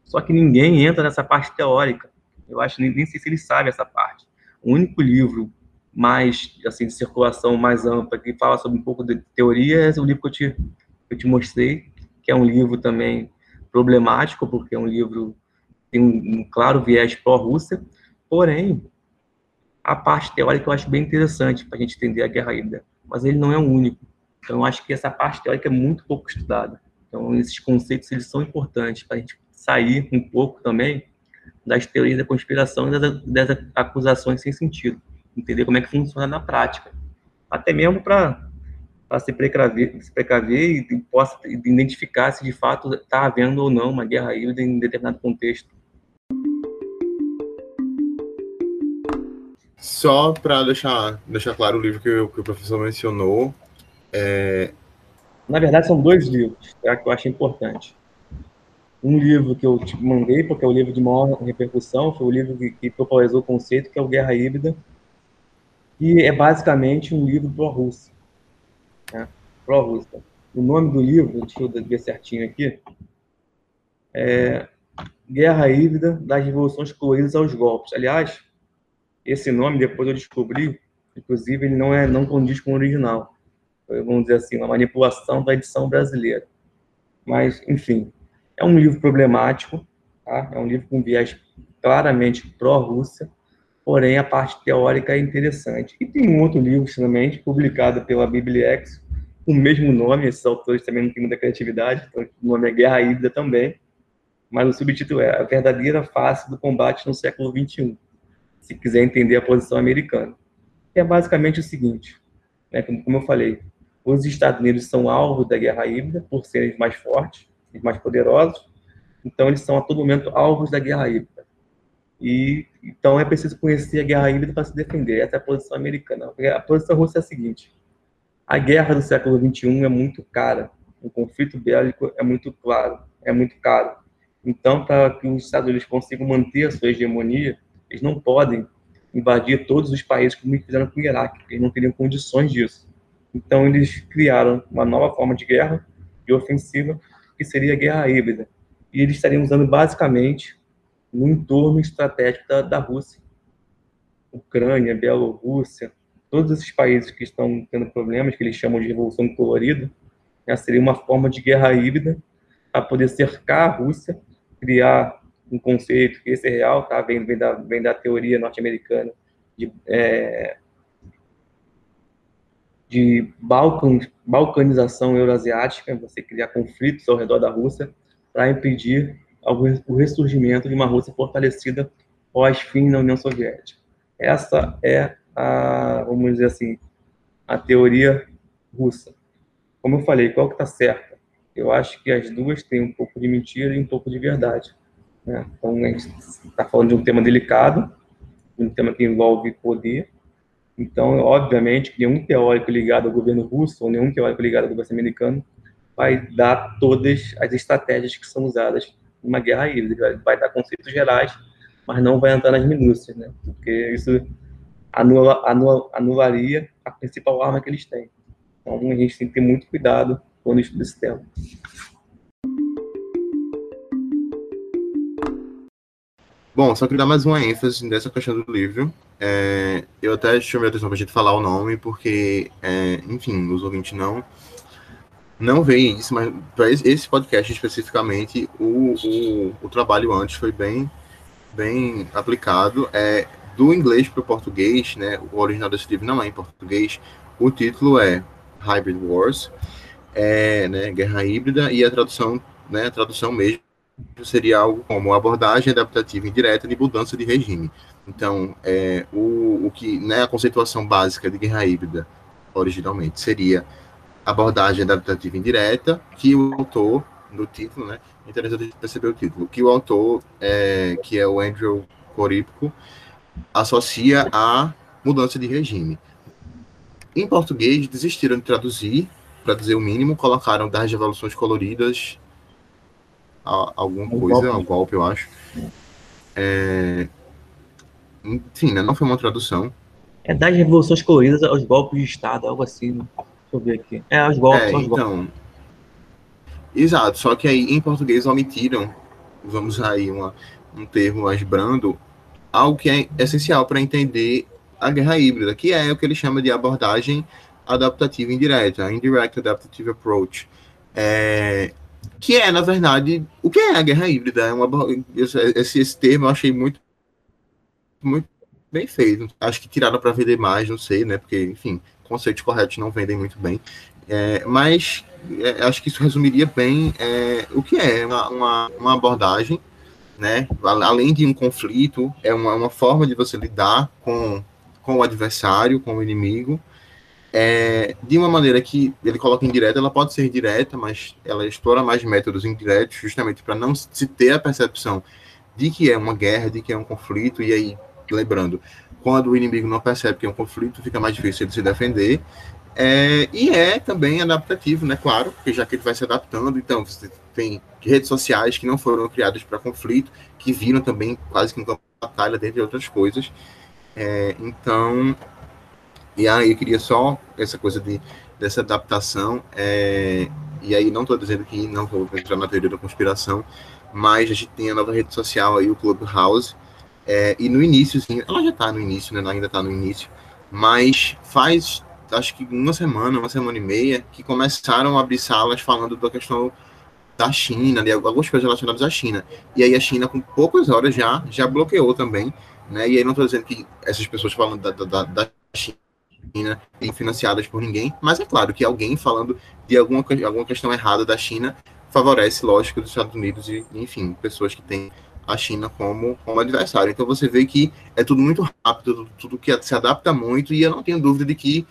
Só que ninguém entra nessa parte teórica. Eu acho nem, nem sei se eles sabem essa parte. O único livro mais assim de circulação mais ampla que fala sobre um pouco de teoria é o livro que eu te, eu te mostrei, que é um livro também problemático, porque é um livro tem um, um claro viés pró-Rússia, porém, a parte teórica eu acho bem interessante para a gente entender a guerra híbrida, mas ele não é o único. Então, eu acho que essa parte teórica é muito pouco estudada. Então, esses conceitos eles são importantes para a gente sair um pouco também das teorias da conspiração e das, das acusações sem sentido. Entender como é que funciona na prática. Até mesmo para se precaver, se precaver e possa identificar se de fato está havendo ou não uma guerra híbrida em determinado contexto. Só para deixar, deixar claro o livro que, que o professor mencionou, é... Na verdade, são dois livros tá, que eu acho importante. Um livro que eu te mandei, porque é o livro de maior repercussão, foi o livro que, que popularizou o conceito, que é o Guerra Híbrida, que é basicamente um livro pró-Rússia. Né? Pró-Rússia. O nome do livro, deixa eu ver certinho aqui, é Guerra Híbrida das Revoluções Coloridas aos Golpes. Aliás, esse nome depois eu descobri, inclusive ele não é não condiz com o original vamos dizer assim, uma manipulação da edição brasileira. Mas, enfim, é um livro problemático, tá? é um livro com viés claramente pró-Rússia, porém a parte teórica é interessante. E tem um outro livro, finalmente, publicado pela Bibliex, o mesmo nome, esses autores também não têm muita criatividade, então o nome é Guerra Híbrida também, mas o subtítulo é A Verdadeira Face do Combate no Século XXI, se quiser entender a posição americana. É basicamente o seguinte, né, como eu falei, os Estados Unidos são alvo da guerra híbrida por serem mais fortes, mais poderosos, então eles são a todo momento alvos da guerra híbrida. E então é preciso conhecer a guerra híbrida para se defender. Essa é a posição americana. A posição russa é a seguinte: a guerra do século 21 é muito cara, o conflito bélico é muito claro, é muito caro. Então, para que os Estados Unidos consigam manter a sua hegemonia, eles não podem invadir todos os países como fizeram com o Iraque, eles não teriam condições disso. Então, eles criaram uma nova forma de guerra, de ofensiva, que seria a guerra híbrida. E eles estariam usando basicamente no entorno estratégico da, da Rússia. Ucrânia, Bielorrússia, todos esses países que estão tendo problemas, que eles chamam de revolução colorida, né, seria uma forma de guerra híbrida para poder cercar a Rússia, criar um conceito que esse é real, tá? vem, vem, da, vem da teoria norte-americana de é, de balcan, balcanização euroasiática, você criar conflitos ao redor da Rússia para impedir o ressurgimento de uma Rússia fortalecida pós-fim da União Soviética. Essa é a, vamos dizer assim, a teoria russa. Como eu falei, qual que está certa? Eu acho que as duas têm um pouco de mentira e um pouco de verdade. Né? Então, a gente está falando de um tema delicado, um tema que envolve poder, então, obviamente, nenhum teórico ligado ao governo russo ou nenhum teórico ligado ao governo americano vai dar todas as estratégias que são usadas numa guerra híbrida. Vai dar conceitos gerais, mas não vai entrar nas minúcias, né? Porque isso anula, anula, anularia a principal arma que eles têm. Então, a gente tem que ter muito cuidado quando estuda esse tema. Bom, só queria dar mais uma ênfase nessa questão do livro. É, eu até chamei a atenção para a gente falar o nome, porque, é, enfim, os ouvintes não não veem isso, mas para esse podcast especificamente, o, o, o, trabalho antes foi bem, bem aplicado. É, do inglês para o português, né, o original desse livro não é em português, o título é Hybrid Wars, é, né, Guerra Híbrida, e a tradução, né, a tradução mesmo seria algo como abordagem adaptativa indireta de mudança de regime. Então, é, o, o que né, a conceituação básica de guerra híbrida, originalmente, seria abordagem adaptativa indireta, que o autor, no título, né, é interessante perceber o título, que o autor, é, que é o Andrew Corípico, associa a mudança de regime. em português, desistiram de traduzir, para dizer o mínimo, colocaram das revoluções coloridas, alguma um coisa, golpe. um golpe, eu acho. É... Enfim, né? não foi uma tradução. É das revoluções coloridas aos golpes de Estado, algo assim. Né? Deixa eu ver aqui. É, aos golpes, é, aos então, golpes. Exato, só que aí em português omitiram, vamos aí uma, um termo mais brando, algo que é essencial para entender a guerra híbrida, que é o que ele chama de abordagem adaptativa indireta, indirect adaptative approach. É, que é, na verdade, o que é a guerra híbrida? É uma, esse, esse termo eu achei muito, muito bem feito. Acho que tiraram para vender mais, não sei, né? Porque, enfim, conceitos corretos não vendem muito bem. É, mas é, acho que isso resumiria bem é, o que é uma, uma, uma, abordagem, né? Além de um conflito, é uma, uma forma de você lidar com, com o adversário, com o inimigo, é, de uma maneira que ele coloca indireta, ela pode ser direta, mas ela explora mais métodos indiretos, justamente para não se ter a percepção de que é uma guerra, de que é um conflito, e aí, lembrando, quando o inimigo não percebe que é um conflito, fica mais difícil ele se defender, é, e é também adaptativo, né? Claro, porque já que ele vai se adaptando, então você tem redes sociais que não foram criadas para conflito, que viram também quase que um de batalha, dentre outras coisas. É, então, e aí eu queria só essa coisa de, dessa adaptação, é, e aí não estou dizendo que não vou entrar na teoria da conspiração, mas a gente tem a nova rede social aí, o Clubhouse, é, e no início, ela já está no início, né, ela ainda está no início, mas faz, acho que uma semana, uma semana e meia, que começaram a abrir salas falando da questão da China, de algumas coisas relacionadas à China. E aí a China, com poucas horas já, já bloqueou também, né? E aí não estou dizendo que essas pessoas falando da, da, da China China e financiadas por ninguém, mas é claro que alguém falando de alguma, alguma questão errada da China favorece, lógico, os Estados Unidos e, enfim, pessoas que têm a China como, como adversário. Então você vê que é tudo muito rápido, tudo que se adapta muito, e eu não tenho dúvida de que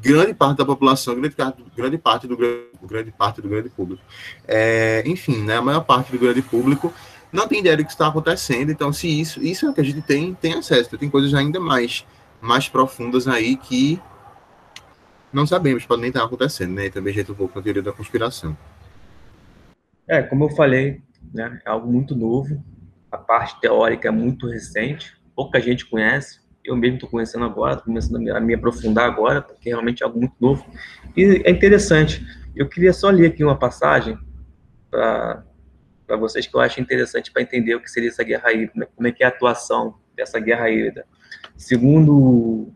grande parte da população, grande, grande parte do grande parte do grande público, é, enfim, né, a maior parte do grande público não tem ideia do que está acontecendo. Então, se isso, isso é o que a gente tem, tem acesso. Tem coisas ainda mais mais profundas aí que não sabemos, pode nem estar acontecendo, né? E também gente um pouco na teoria da conspiração. É, como eu falei, né, é algo muito novo, a parte teórica é muito recente, pouca gente conhece, eu mesmo estou conhecendo agora, estou começando a me, aprofundar agora, porque realmente é algo muito novo. E é interessante, eu queria só ler aqui uma passagem para vocês que eu acho interessante para entender o que seria essa guerra híbrida, como é que é a atuação dessa guerra híbrida. Segundo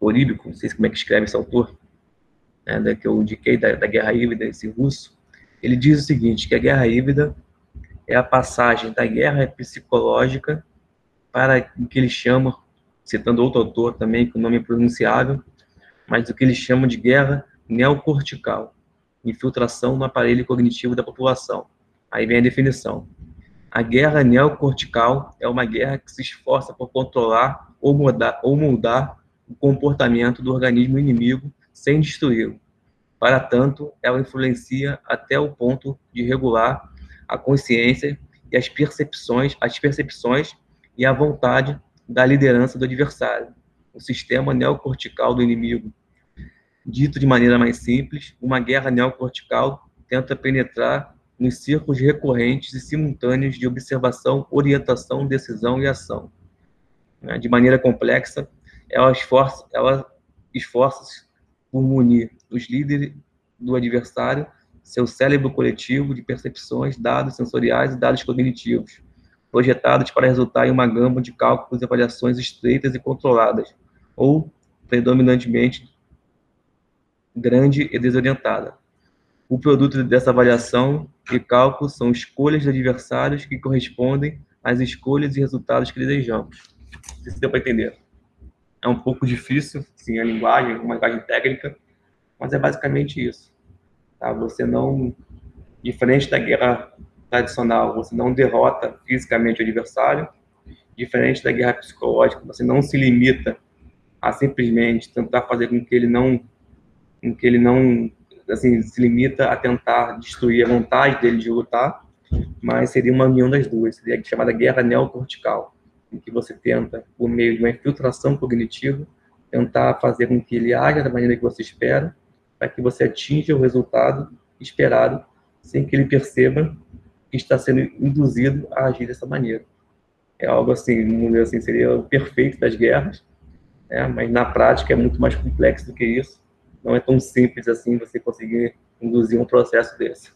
Oríbico, não sei como é que escreve esse autor, né, que eu indiquei da, da Guerra Híbrida, esse russo, ele diz o seguinte, que a Guerra Híbrida é a passagem da guerra psicológica para o que ele chama, citando outro autor também, que o nome é pronunciável, mas o que ele chama de guerra neocortical, infiltração no aparelho cognitivo da população. Aí vem a definição. A guerra neocortical é uma guerra que se esforça por controlar ou mudar, ou mudar o comportamento do organismo inimigo sem destruí-lo. Para tanto, ela influencia até o ponto de regular a consciência e as percepções, as percepções e a vontade da liderança do adversário. O sistema neocortical do inimigo. Dito de maneira mais simples, uma guerra neocortical tenta penetrar nos círculos recorrentes e simultâneos de observação, orientação, decisão e ação. Né? De maneira complexa, ela esforça, ela esforça por munir os líderes do adversário, seu cérebro coletivo de percepções, dados sensoriais e dados cognitivos, projetados para resultar em uma gama de cálculos e avaliações estreitas e controladas, ou predominantemente grande e desorientada. O produto dessa avaliação e cálculo são escolhas de adversários que correspondem às escolhas e resultados que desejamos. Não se deu para entender. É um pouco difícil, sim, a linguagem, uma linguagem técnica, mas é basicamente isso. Tá? Você não, diferente da guerra tradicional, você não derrota fisicamente o adversário, diferente da guerra psicológica, você não se limita a simplesmente tentar fazer com que ele não, com que ele não assim, se limita a tentar destruir a vontade dele de lutar, mas seria uma união das duas, seria chamada guerra neocortical, em que você tenta, por meio de uma infiltração cognitiva, tentar fazer com que ele haja da maneira que você espera, para que você atinja o resultado esperado, sem que ele perceba que está sendo induzido a agir dessa maneira. É algo assim, assim, seria o perfeito das guerras, né? mas na prática é muito mais complexo do que isso. Não é tão simples assim você conseguir induzir um processo desse.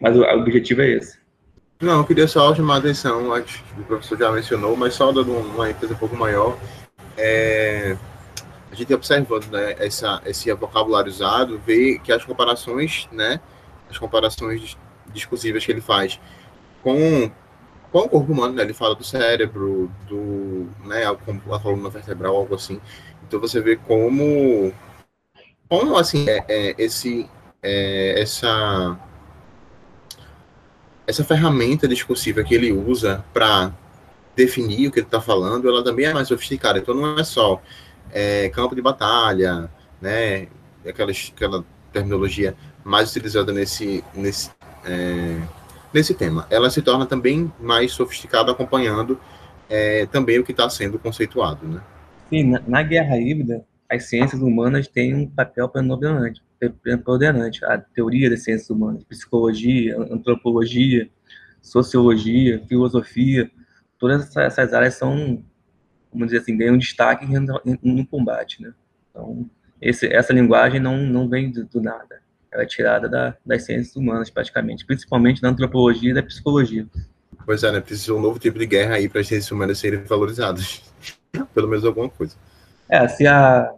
Mas o objetivo é esse. Não, eu queria só chamar a atenção, que o professor já mencionou, mas só dando uma ênfase um pouco maior. É, a gente observando né, essa, esse vocabulário usado, vê que as comparações, né, as comparações discursivas que ele faz com, com o corpo humano, né, ele fala do cérebro, do, né, a coluna vertebral, algo assim. Então você vê como, como assim, é, é esse, é, essa essa ferramenta discursiva que ele usa para definir o que ele está falando, ela também é mais sofisticada. Então não é só é, campo de batalha, né? Aquela, aquela terminologia mais utilizada nesse, nesse, é, nesse tema. Ela se torna também mais sofisticada acompanhando é, também o que está sendo conceituado, né? Sim, na, na, guerra híbrida, as ciências humanas têm um papel predominante preponderante. A teoria das ciências humanas, psicologia, antropologia, sociologia, filosofia, todas essas áreas são, vamos dizer assim, ganham destaque no combate, né? Então, esse, essa linguagem não, não vem do, do nada. Ela é tirada da, das ciências humanas, praticamente, principalmente da antropologia e da psicologia. Pois é, né? Precisa um novo tipo de guerra aí para as ciências humanas serem valorizadas. Pelo menos alguma coisa. É, se a,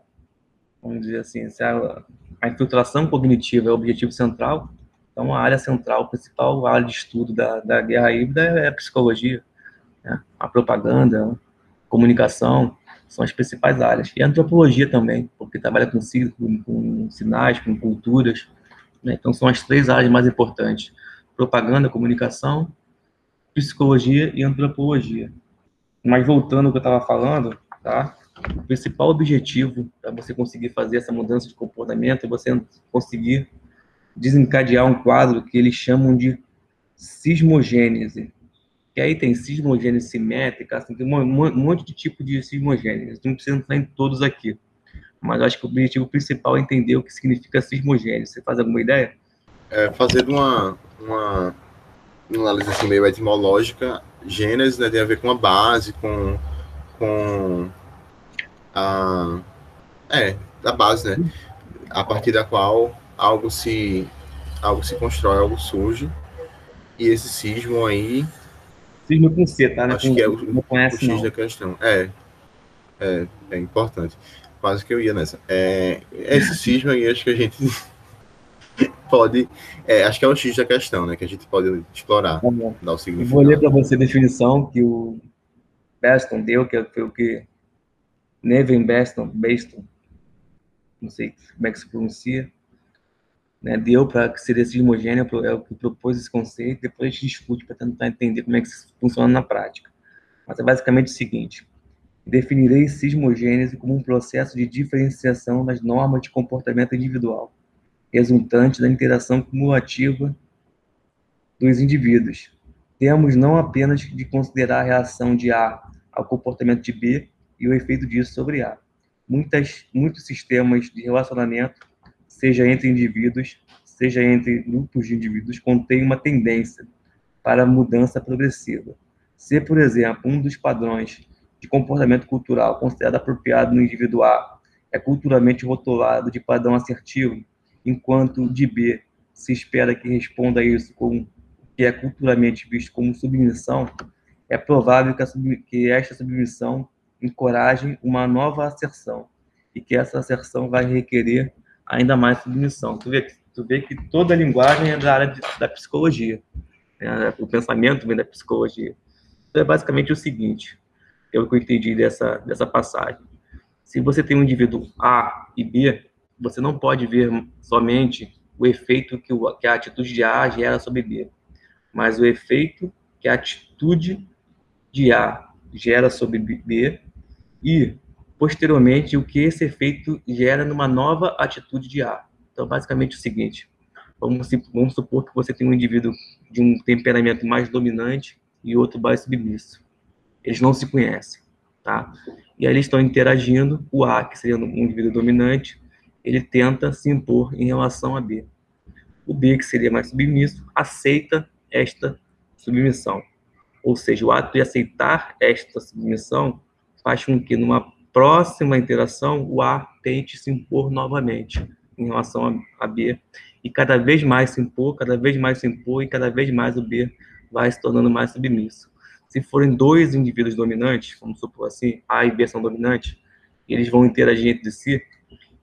vamos dizer assim, se a a infiltração cognitiva é o objetivo central, então a área central, principal área de estudo da, da guerra híbrida é a psicologia, né? a propaganda, a comunicação, são as principais áreas. E a antropologia também, porque trabalha com, com, com sinais, com culturas, né? então são as três áreas mais importantes, propaganda, comunicação, psicologia e antropologia. Mas voltando ao que eu estava falando, tá? O principal objetivo para você conseguir fazer essa mudança de comportamento é você conseguir desencadear um quadro que eles chamam de sismogênese. Que aí tem sismogênese simétrica, assim, tem um monte de tipo de sismogênese. Não precisa entrar em todos aqui. Mas acho que o objetivo principal é entender o que significa sismogênese. Você faz alguma ideia? É, fazendo uma, uma, uma análise assim, meio etimológica, gênese né, tem a ver com a base, com, com a é da base, né? A partir da qual algo se algo se constrói, algo surge. E esse sismo aí Sismo com C, tá? Né? Acho que é o, não conhece, o X não. da questão. É, é, é importante. Quase que eu ia nessa. É, esse sismo aí, acho que a gente pode. É, acho que é o X da questão, né? Que a gente pode explorar, tá dar o significado. vou ler para você a definição que o Beston deu, que foi o que Neven Beston, Beston, não sei como é que se pronuncia, né, deu para que seria sismogêneo, é o que propôs esse conceito, depois a gente discute para tentar entender como é que isso funciona na prática. Mas é basicamente o seguinte, definirei sismogênese como um processo de diferenciação das normas de comportamento individual, resultante da interação cumulativa dos indivíduos. Temos não apenas de considerar a reação de A ao comportamento de B, e o efeito disso sobre A. Muitas, muitos sistemas de relacionamento, seja entre indivíduos, seja entre grupos de indivíduos, contêm uma tendência para mudança progressiva. Se, por exemplo, um dos padrões de comportamento cultural considerado apropriado no indivíduo A é culturalmente rotulado de padrão assertivo, enquanto de B se espera que responda a isso com que é culturalmente visto como submissão, é provável que, sub, que esta submissão encorajem uma nova asserção e que essa asserção vai requerer ainda mais submissão. Tu vê, tu vê que toda a linguagem é da área de, da psicologia, né? o pensamento vem da psicologia. Então é basicamente o seguinte, que eu entendi dessa, dessa passagem. Se você tem um indivíduo A e B, você não pode ver somente o efeito que, o, que a atitude de A gera sobre B, mas o efeito que a atitude de A gera sobre B e, posteriormente, o que esse efeito gera numa nova atitude de A. Então, basicamente, é o seguinte: vamos, vamos supor que você tem um indivíduo de um temperamento mais dominante e outro mais submisso. Eles não se conhecem, tá? E aí eles estão interagindo, o A, que seria um indivíduo dominante, ele tenta se impor em relação a B. O B, que seria mais submisso, aceita esta submissão. Ou seja, o ato de aceitar esta submissão faz com que, numa próxima interação, o A tente se impor novamente em relação a B. E cada vez mais se impor, cada vez mais se impor, e cada vez mais o B vai se tornando mais submisso. Se forem dois indivíduos dominantes, vamos supor assim, A e B são dominantes, eles vão interagir entre si,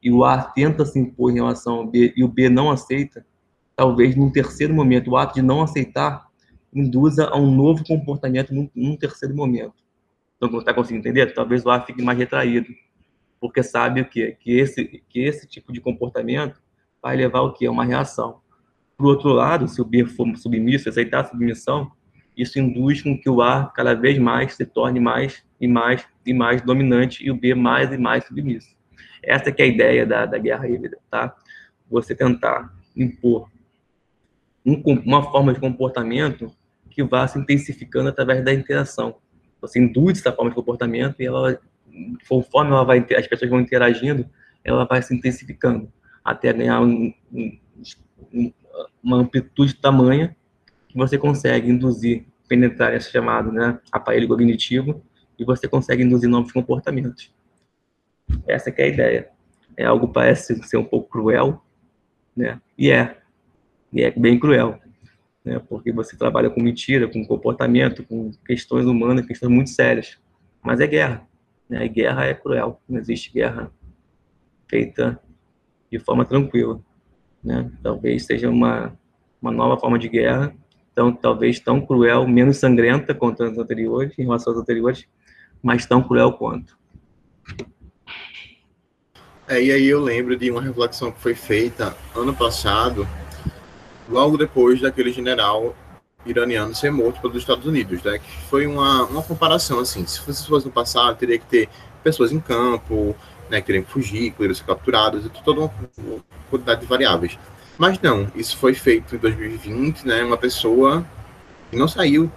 e o A tenta se impor em relação ao B e o B não aceita, talvez num terceiro momento, o ato de não aceitar induza a um novo comportamento num, num terceiro momento. Então, está conseguindo entender? Talvez o A fique mais retraído, porque sabe o quê? Que esse, que esse tipo de comportamento vai levar o quê? A uma reação. Por outro lado, se o B for submisso, aceitar a submissão, isso induz com que o A cada vez mais se torne mais e mais e mais dominante e o B mais e mais submisso. Essa que é a ideia da, da guerra híbrida, tá? Você tentar impor um, uma forma de comportamento que vá se intensificando através da interação. Você induz essa forma de comportamento e ela, conforme ela vai, as pessoas vão interagindo, ela vai se intensificando até ganhar um, um, uma amplitude tamanha que você consegue induzir, penetrar esse chamado né, aparelho cognitivo e você consegue induzir novos comportamentos. Essa é a ideia. É algo que parece ser um pouco cruel, né? E é. E é bem cruel. Né? Porque você trabalha com mentira, com comportamento, com questões humanas, questões muito sérias. Mas é guerra. Né? E guerra é cruel. Não existe guerra feita de forma tranquila. Né? Talvez seja uma, uma nova forma de guerra, então talvez tão cruel, menos sangrenta quanto as anteriores, em relação às anteriores, mas tão cruel quanto. É, e aí eu lembro de uma reflexão que foi feita ano passado, logo depois daquele general iraniano ser morto pelos Estados Unidos, né? Que foi uma, uma comparação assim, se fosse, fosse no passado, teria que ter pessoas em campo, né, que teriam que fugir, que teriam ser capturados, toda uma quantidade de variáveis. Mas não, isso foi feito em 2020, né? Uma pessoa que não saiu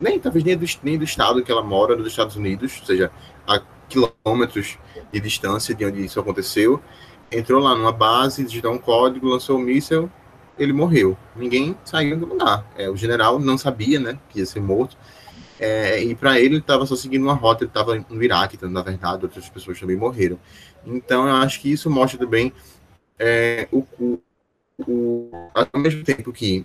nem talvez nem do, nem do estado que ela mora, nos Estados Unidos, ou seja, a quilômetros de distância de onde isso aconteceu, entrou lá numa base, digitou um código, lançou um míssel, ele morreu. Ninguém saiu do lugar. É, o general não sabia, né, que ia ser morto. É, e para ele, ele estava só seguindo uma rota, ele estava no Iraque, então, na verdade, outras pessoas também morreram. Então, eu acho que isso mostra também é, o, o, ao mesmo tempo que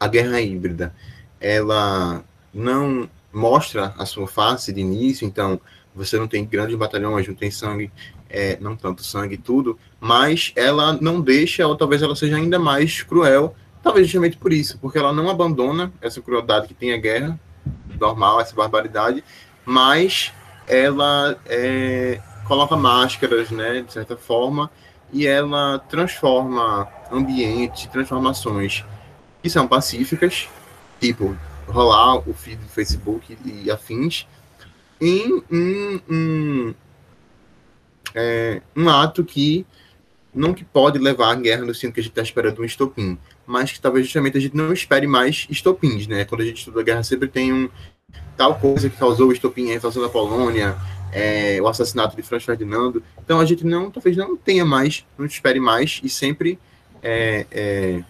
a guerra híbrida, ela não mostra a sua face de início, então você não tem grandes batalhões, não tem sangue, é, não tanto sangue tudo, mas ela não deixa, ou talvez ela seja ainda mais cruel, talvez justamente por isso, porque ela não abandona essa crueldade que tem a guerra, normal, essa barbaridade, mas ela é, coloca máscaras, né, de certa forma, e ela transforma ambientes, transformações que são pacíficas, tipo rolar o feed do Facebook e afins, em um, um, é, um ato que não que pode levar à guerra no sentido que a gente está esperando um estopim, mas que talvez justamente a gente não espere mais estopins, né? Quando a gente estuda a guerra sempre tem um tal coisa que causou o estopim, a invasão da Polônia, é, o assassinato de Franz Ferdinando. Então a gente não, talvez não tenha mais, não espere mais e sempre é, é,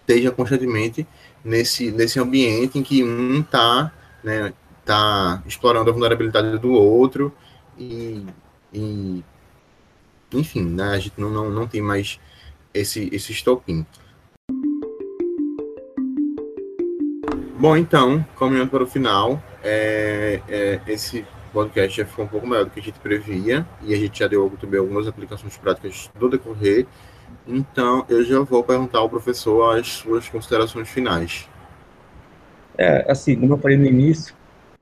esteja constantemente nesse, nesse ambiente em que um está né, tá explorando a vulnerabilidade do outro e, e enfim, né, a gente não, não, não tem mais esse, esse estopim. Bom, então, caminhando para o final, é, é, esse podcast já ficou um pouco maior do que a gente previa e a gente já deu também algumas aplicações práticas do decorrer. Então, eu já vou perguntar ao professor as suas considerações finais. É, assim, como eu falei no início,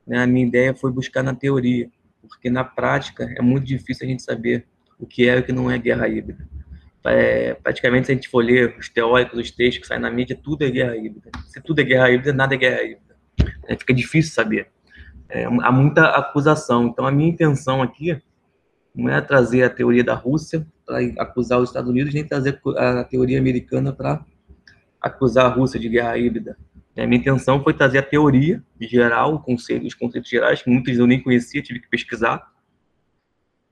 né, a minha ideia foi buscar na teoria, porque na prática é muito difícil a gente saber o que é e o que não é guerra híbrida. É, praticamente, se a gente for ler os teóricos, os textos que saem na mídia, tudo é guerra híbrida. Se tudo é guerra híbrida, nada é guerra híbrida. É, fica difícil saber. É, há muita acusação. Então, a minha intenção aqui não é trazer a teoria da Rússia para acusar os Estados Unidos, nem trazer a teoria americana para acusar a Rússia de guerra híbrida. A minha intenção foi trazer a teoria geral, os conceitos gerais, que muitos eu nem conhecia, tive que pesquisar,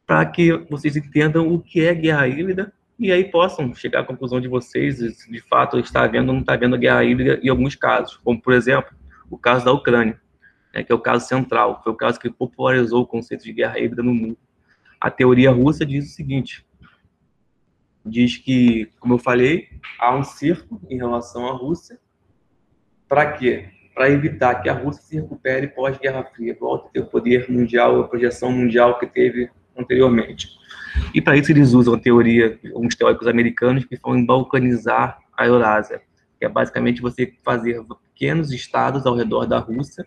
para que vocês entendam o que é guerra híbrida e aí possam chegar à conclusão de vocês, de fato está havendo ou não está havendo guerra híbrida em alguns casos, como, por exemplo, o caso da Ucrânia, né, que é o caso central, foi o caso que popularizou o conceito de guerra híbrida no mundo. A teoria russa diz o seguinte, diz que, como eu falei, há um cerco em relação à Rússia, para quê? Para evitar que a Rússia se recupere pós-Guerra Fria, volte a ter o poder mundial, a projeção mundial que teve anteriormente. E para isso eles usam a teoria, uns teóricos americanos que falam em balcanizar a Eurásia, que é basicamente você fazer pequenos estados ao redor da Rússia,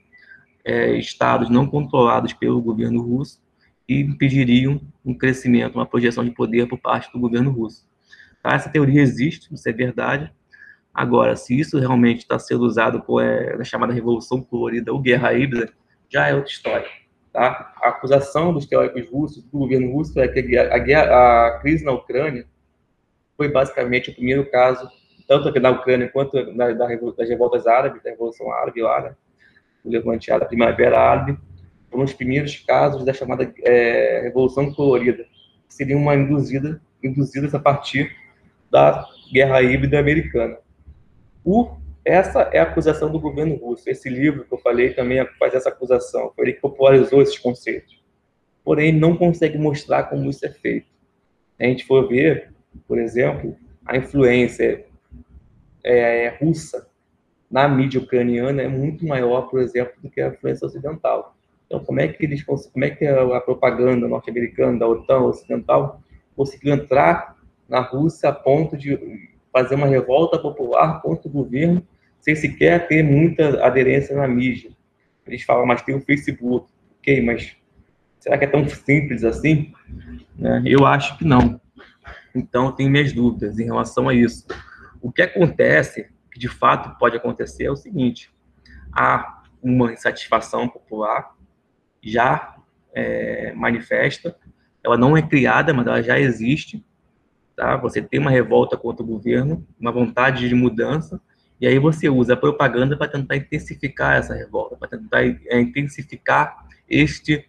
é, estados não controlados pelo governo russo, e impediriam um crescimento, uma projeção de poder por parte do governo russo. Tá? Essa teoria existe, isso é verdade. Agora, se isso realmente está sendo usado por, é, na chamada Revolução Colorida ou Guerra Híbrida, já é outra história. Tá? A acusação dos teóricos russos, do governo russo, é que a, guerra, a crise na Ucrânia foi basicamente o primeiro caso, tanto aqui na Ucrânia quanto na, das revoltas árabes, da Revolução Árabe lá, né? o levante árabe, a Primavera Árabe, foram os primeiros casos da chamada é, Revolução Colorida, que seria uma induzida, induzidas a partir da guerra híbrida americana. O essa é a acusação do governo russo. Esse livro que eu falei também faz essa acusação. Foi ele que popularizou esses conceitos. Porém, não consegue mostrar como isso é feito. A gente for ver, por exemplo, a influência é, russa na mídia ucraniana é muito maior, por exemplo, do que a influência ocidental. Então, como é que eles, como é que a propaganda norte-americana da OTAN ocidental conseguiu entrar na Rússia a ponto de fazer uma revolta popular contra o governo sem sequer ter muita aderência na mídia. Eles falam, mas tem o Facebook. Ok, mas será que é tão simples assim? Né? Eu acho que não. Então, tenho minhas dúvidas em relação a isso. O que acontece, que de fato pode acontecer, é o seguinte: há uma insatisfação popular já é, manifesta, ela não é criada, mas ela já existe. Tá? Você tem uma revolta contra o governo, uma vontade de mudança, e aí você usa a propaganda para tentar intensificar essa revolta, para tentar é, intensificar este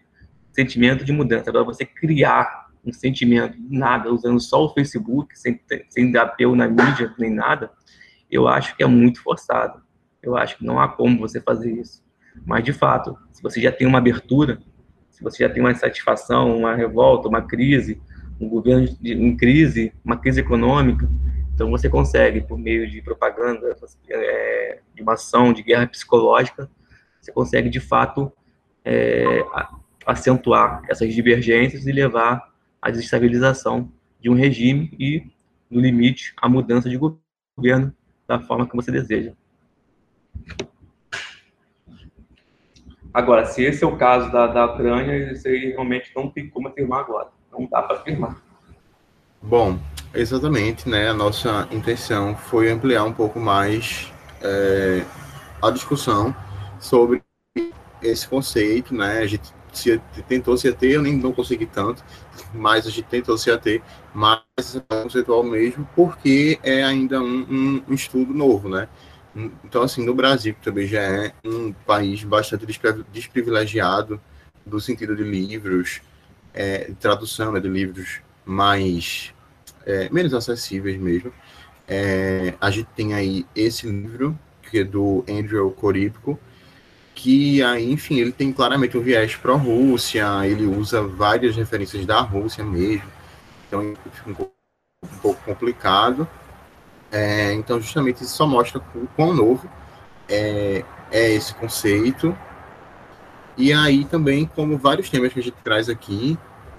sentimento de mudança. Agora, você criar um sentimento nada, usando só o Facebook, sem, sem dar apelo na mídia, nem nada, eu acho que é muito forçado. Eu acho que não há como você fazer isso. Mas, de fato, se você já tem uma abertura, se você já tem uma insatisfação, uma revolta, uma crise, um governo em crise, uma crise econômica, então você consegue, por meio de propaganda, é, de uma ação de guerra psicológica, você consegue de fato é, acentuar essas divergências e levar à desestabilização de um regime e, no limite, a mudança de governo da forma que você deseja. Agora, se esse é o caso da, da Ucrânia, isso aí realmente não tem como afirmar agora. Não dá para afirmar. Bom, exatamente, né? A nossa intenção foi ampliar um pouco mais é, a discussão sobre esse conceito, né? A gente se, tentou se ater, eu nem não consegui tanto, mas a gente tentou se ater mais conceitual mesmo, porque é ainda um, um, estudo novo, né? Então, assim, no Brasil, que também já é um país bastante desprivilegiado do sentido de livros, é, tradução né, de livros mais é, menos acessíveis mesmo. É, a gente tem aí esse livro, que é do Andrew Corípico, que aí, enfim, ele tem claramente um viés pró-Rússia, ele usa várias referências da Rússia mesmo, então fica um pouco, complicado. É, então, justamente, isso só mostra o quão novo é, é esse conceito. E aí também, como vários temas que a gente traz aqui,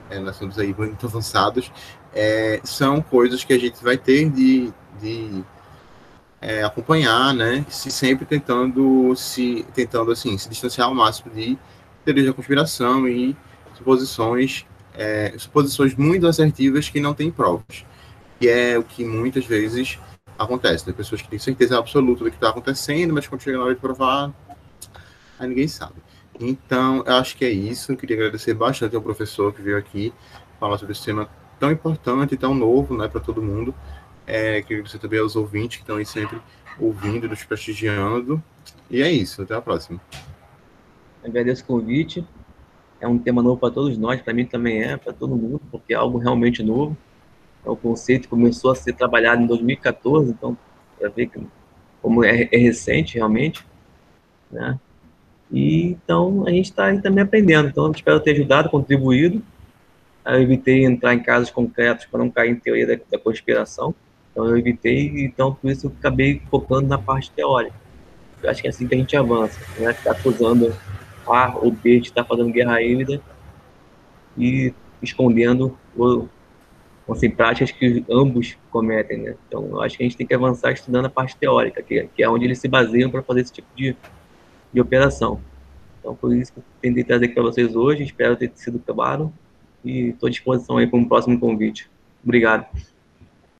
é, nós estamos aí muito avançados, é, são coisas que a gente vai ter de, de é, acompanhar, né? Se sempre tentando se tentando assim se distanciar ao máximo de teorias da conspiração e suposições é, suposições muito assertivas que não têm provas, que é o que muitas vezes acontece. Né? Pessoas que têm certeza absoluta do que está acontecendo, mas quando chega na hora de provar, aí ninguém sabe. Então, eu acho que é isso. Eu queria agradecer bastante ao professor que veio aqui falar sobre esse tema tão importante, tão novo, né, para todo mundo. É, queria agradecer também aos ouvintes que estão aí sempre ouvindo, nos prestigiando. E é isso, até a próxima. Agradeço o convite. é um tema novo para todos nós, para mim também é, para todo mundo, porque é algo realmente novo. É o conceito começou a ser trabalhado em 2014, então, para ver que, como é, é recente realmente, né? E então a gente está também aprendendo. Então, espero ter ajudado, contribuído. Eu evitei entrar em casos concretos para não cair em teoria da, da conspiração. Então, eu evitei, então por isso eu acabei focando na parte teórica. Eu acho que é assim que a gente avança, né? Ficar acusando A ou B de estar fazendo guerra híbrida e escondendo assim, práticas que ambos cometem, né? Então, eu acho que a gente tem que avançar estudando a parte teórica, que, que é onde eles se baseiam para fazer esse tipo de, de operação. Então, por isso que eu tentei trazer para vocês hoje, espero ter sido claro e estou à disposição aí para um próximo convite. Obrigado.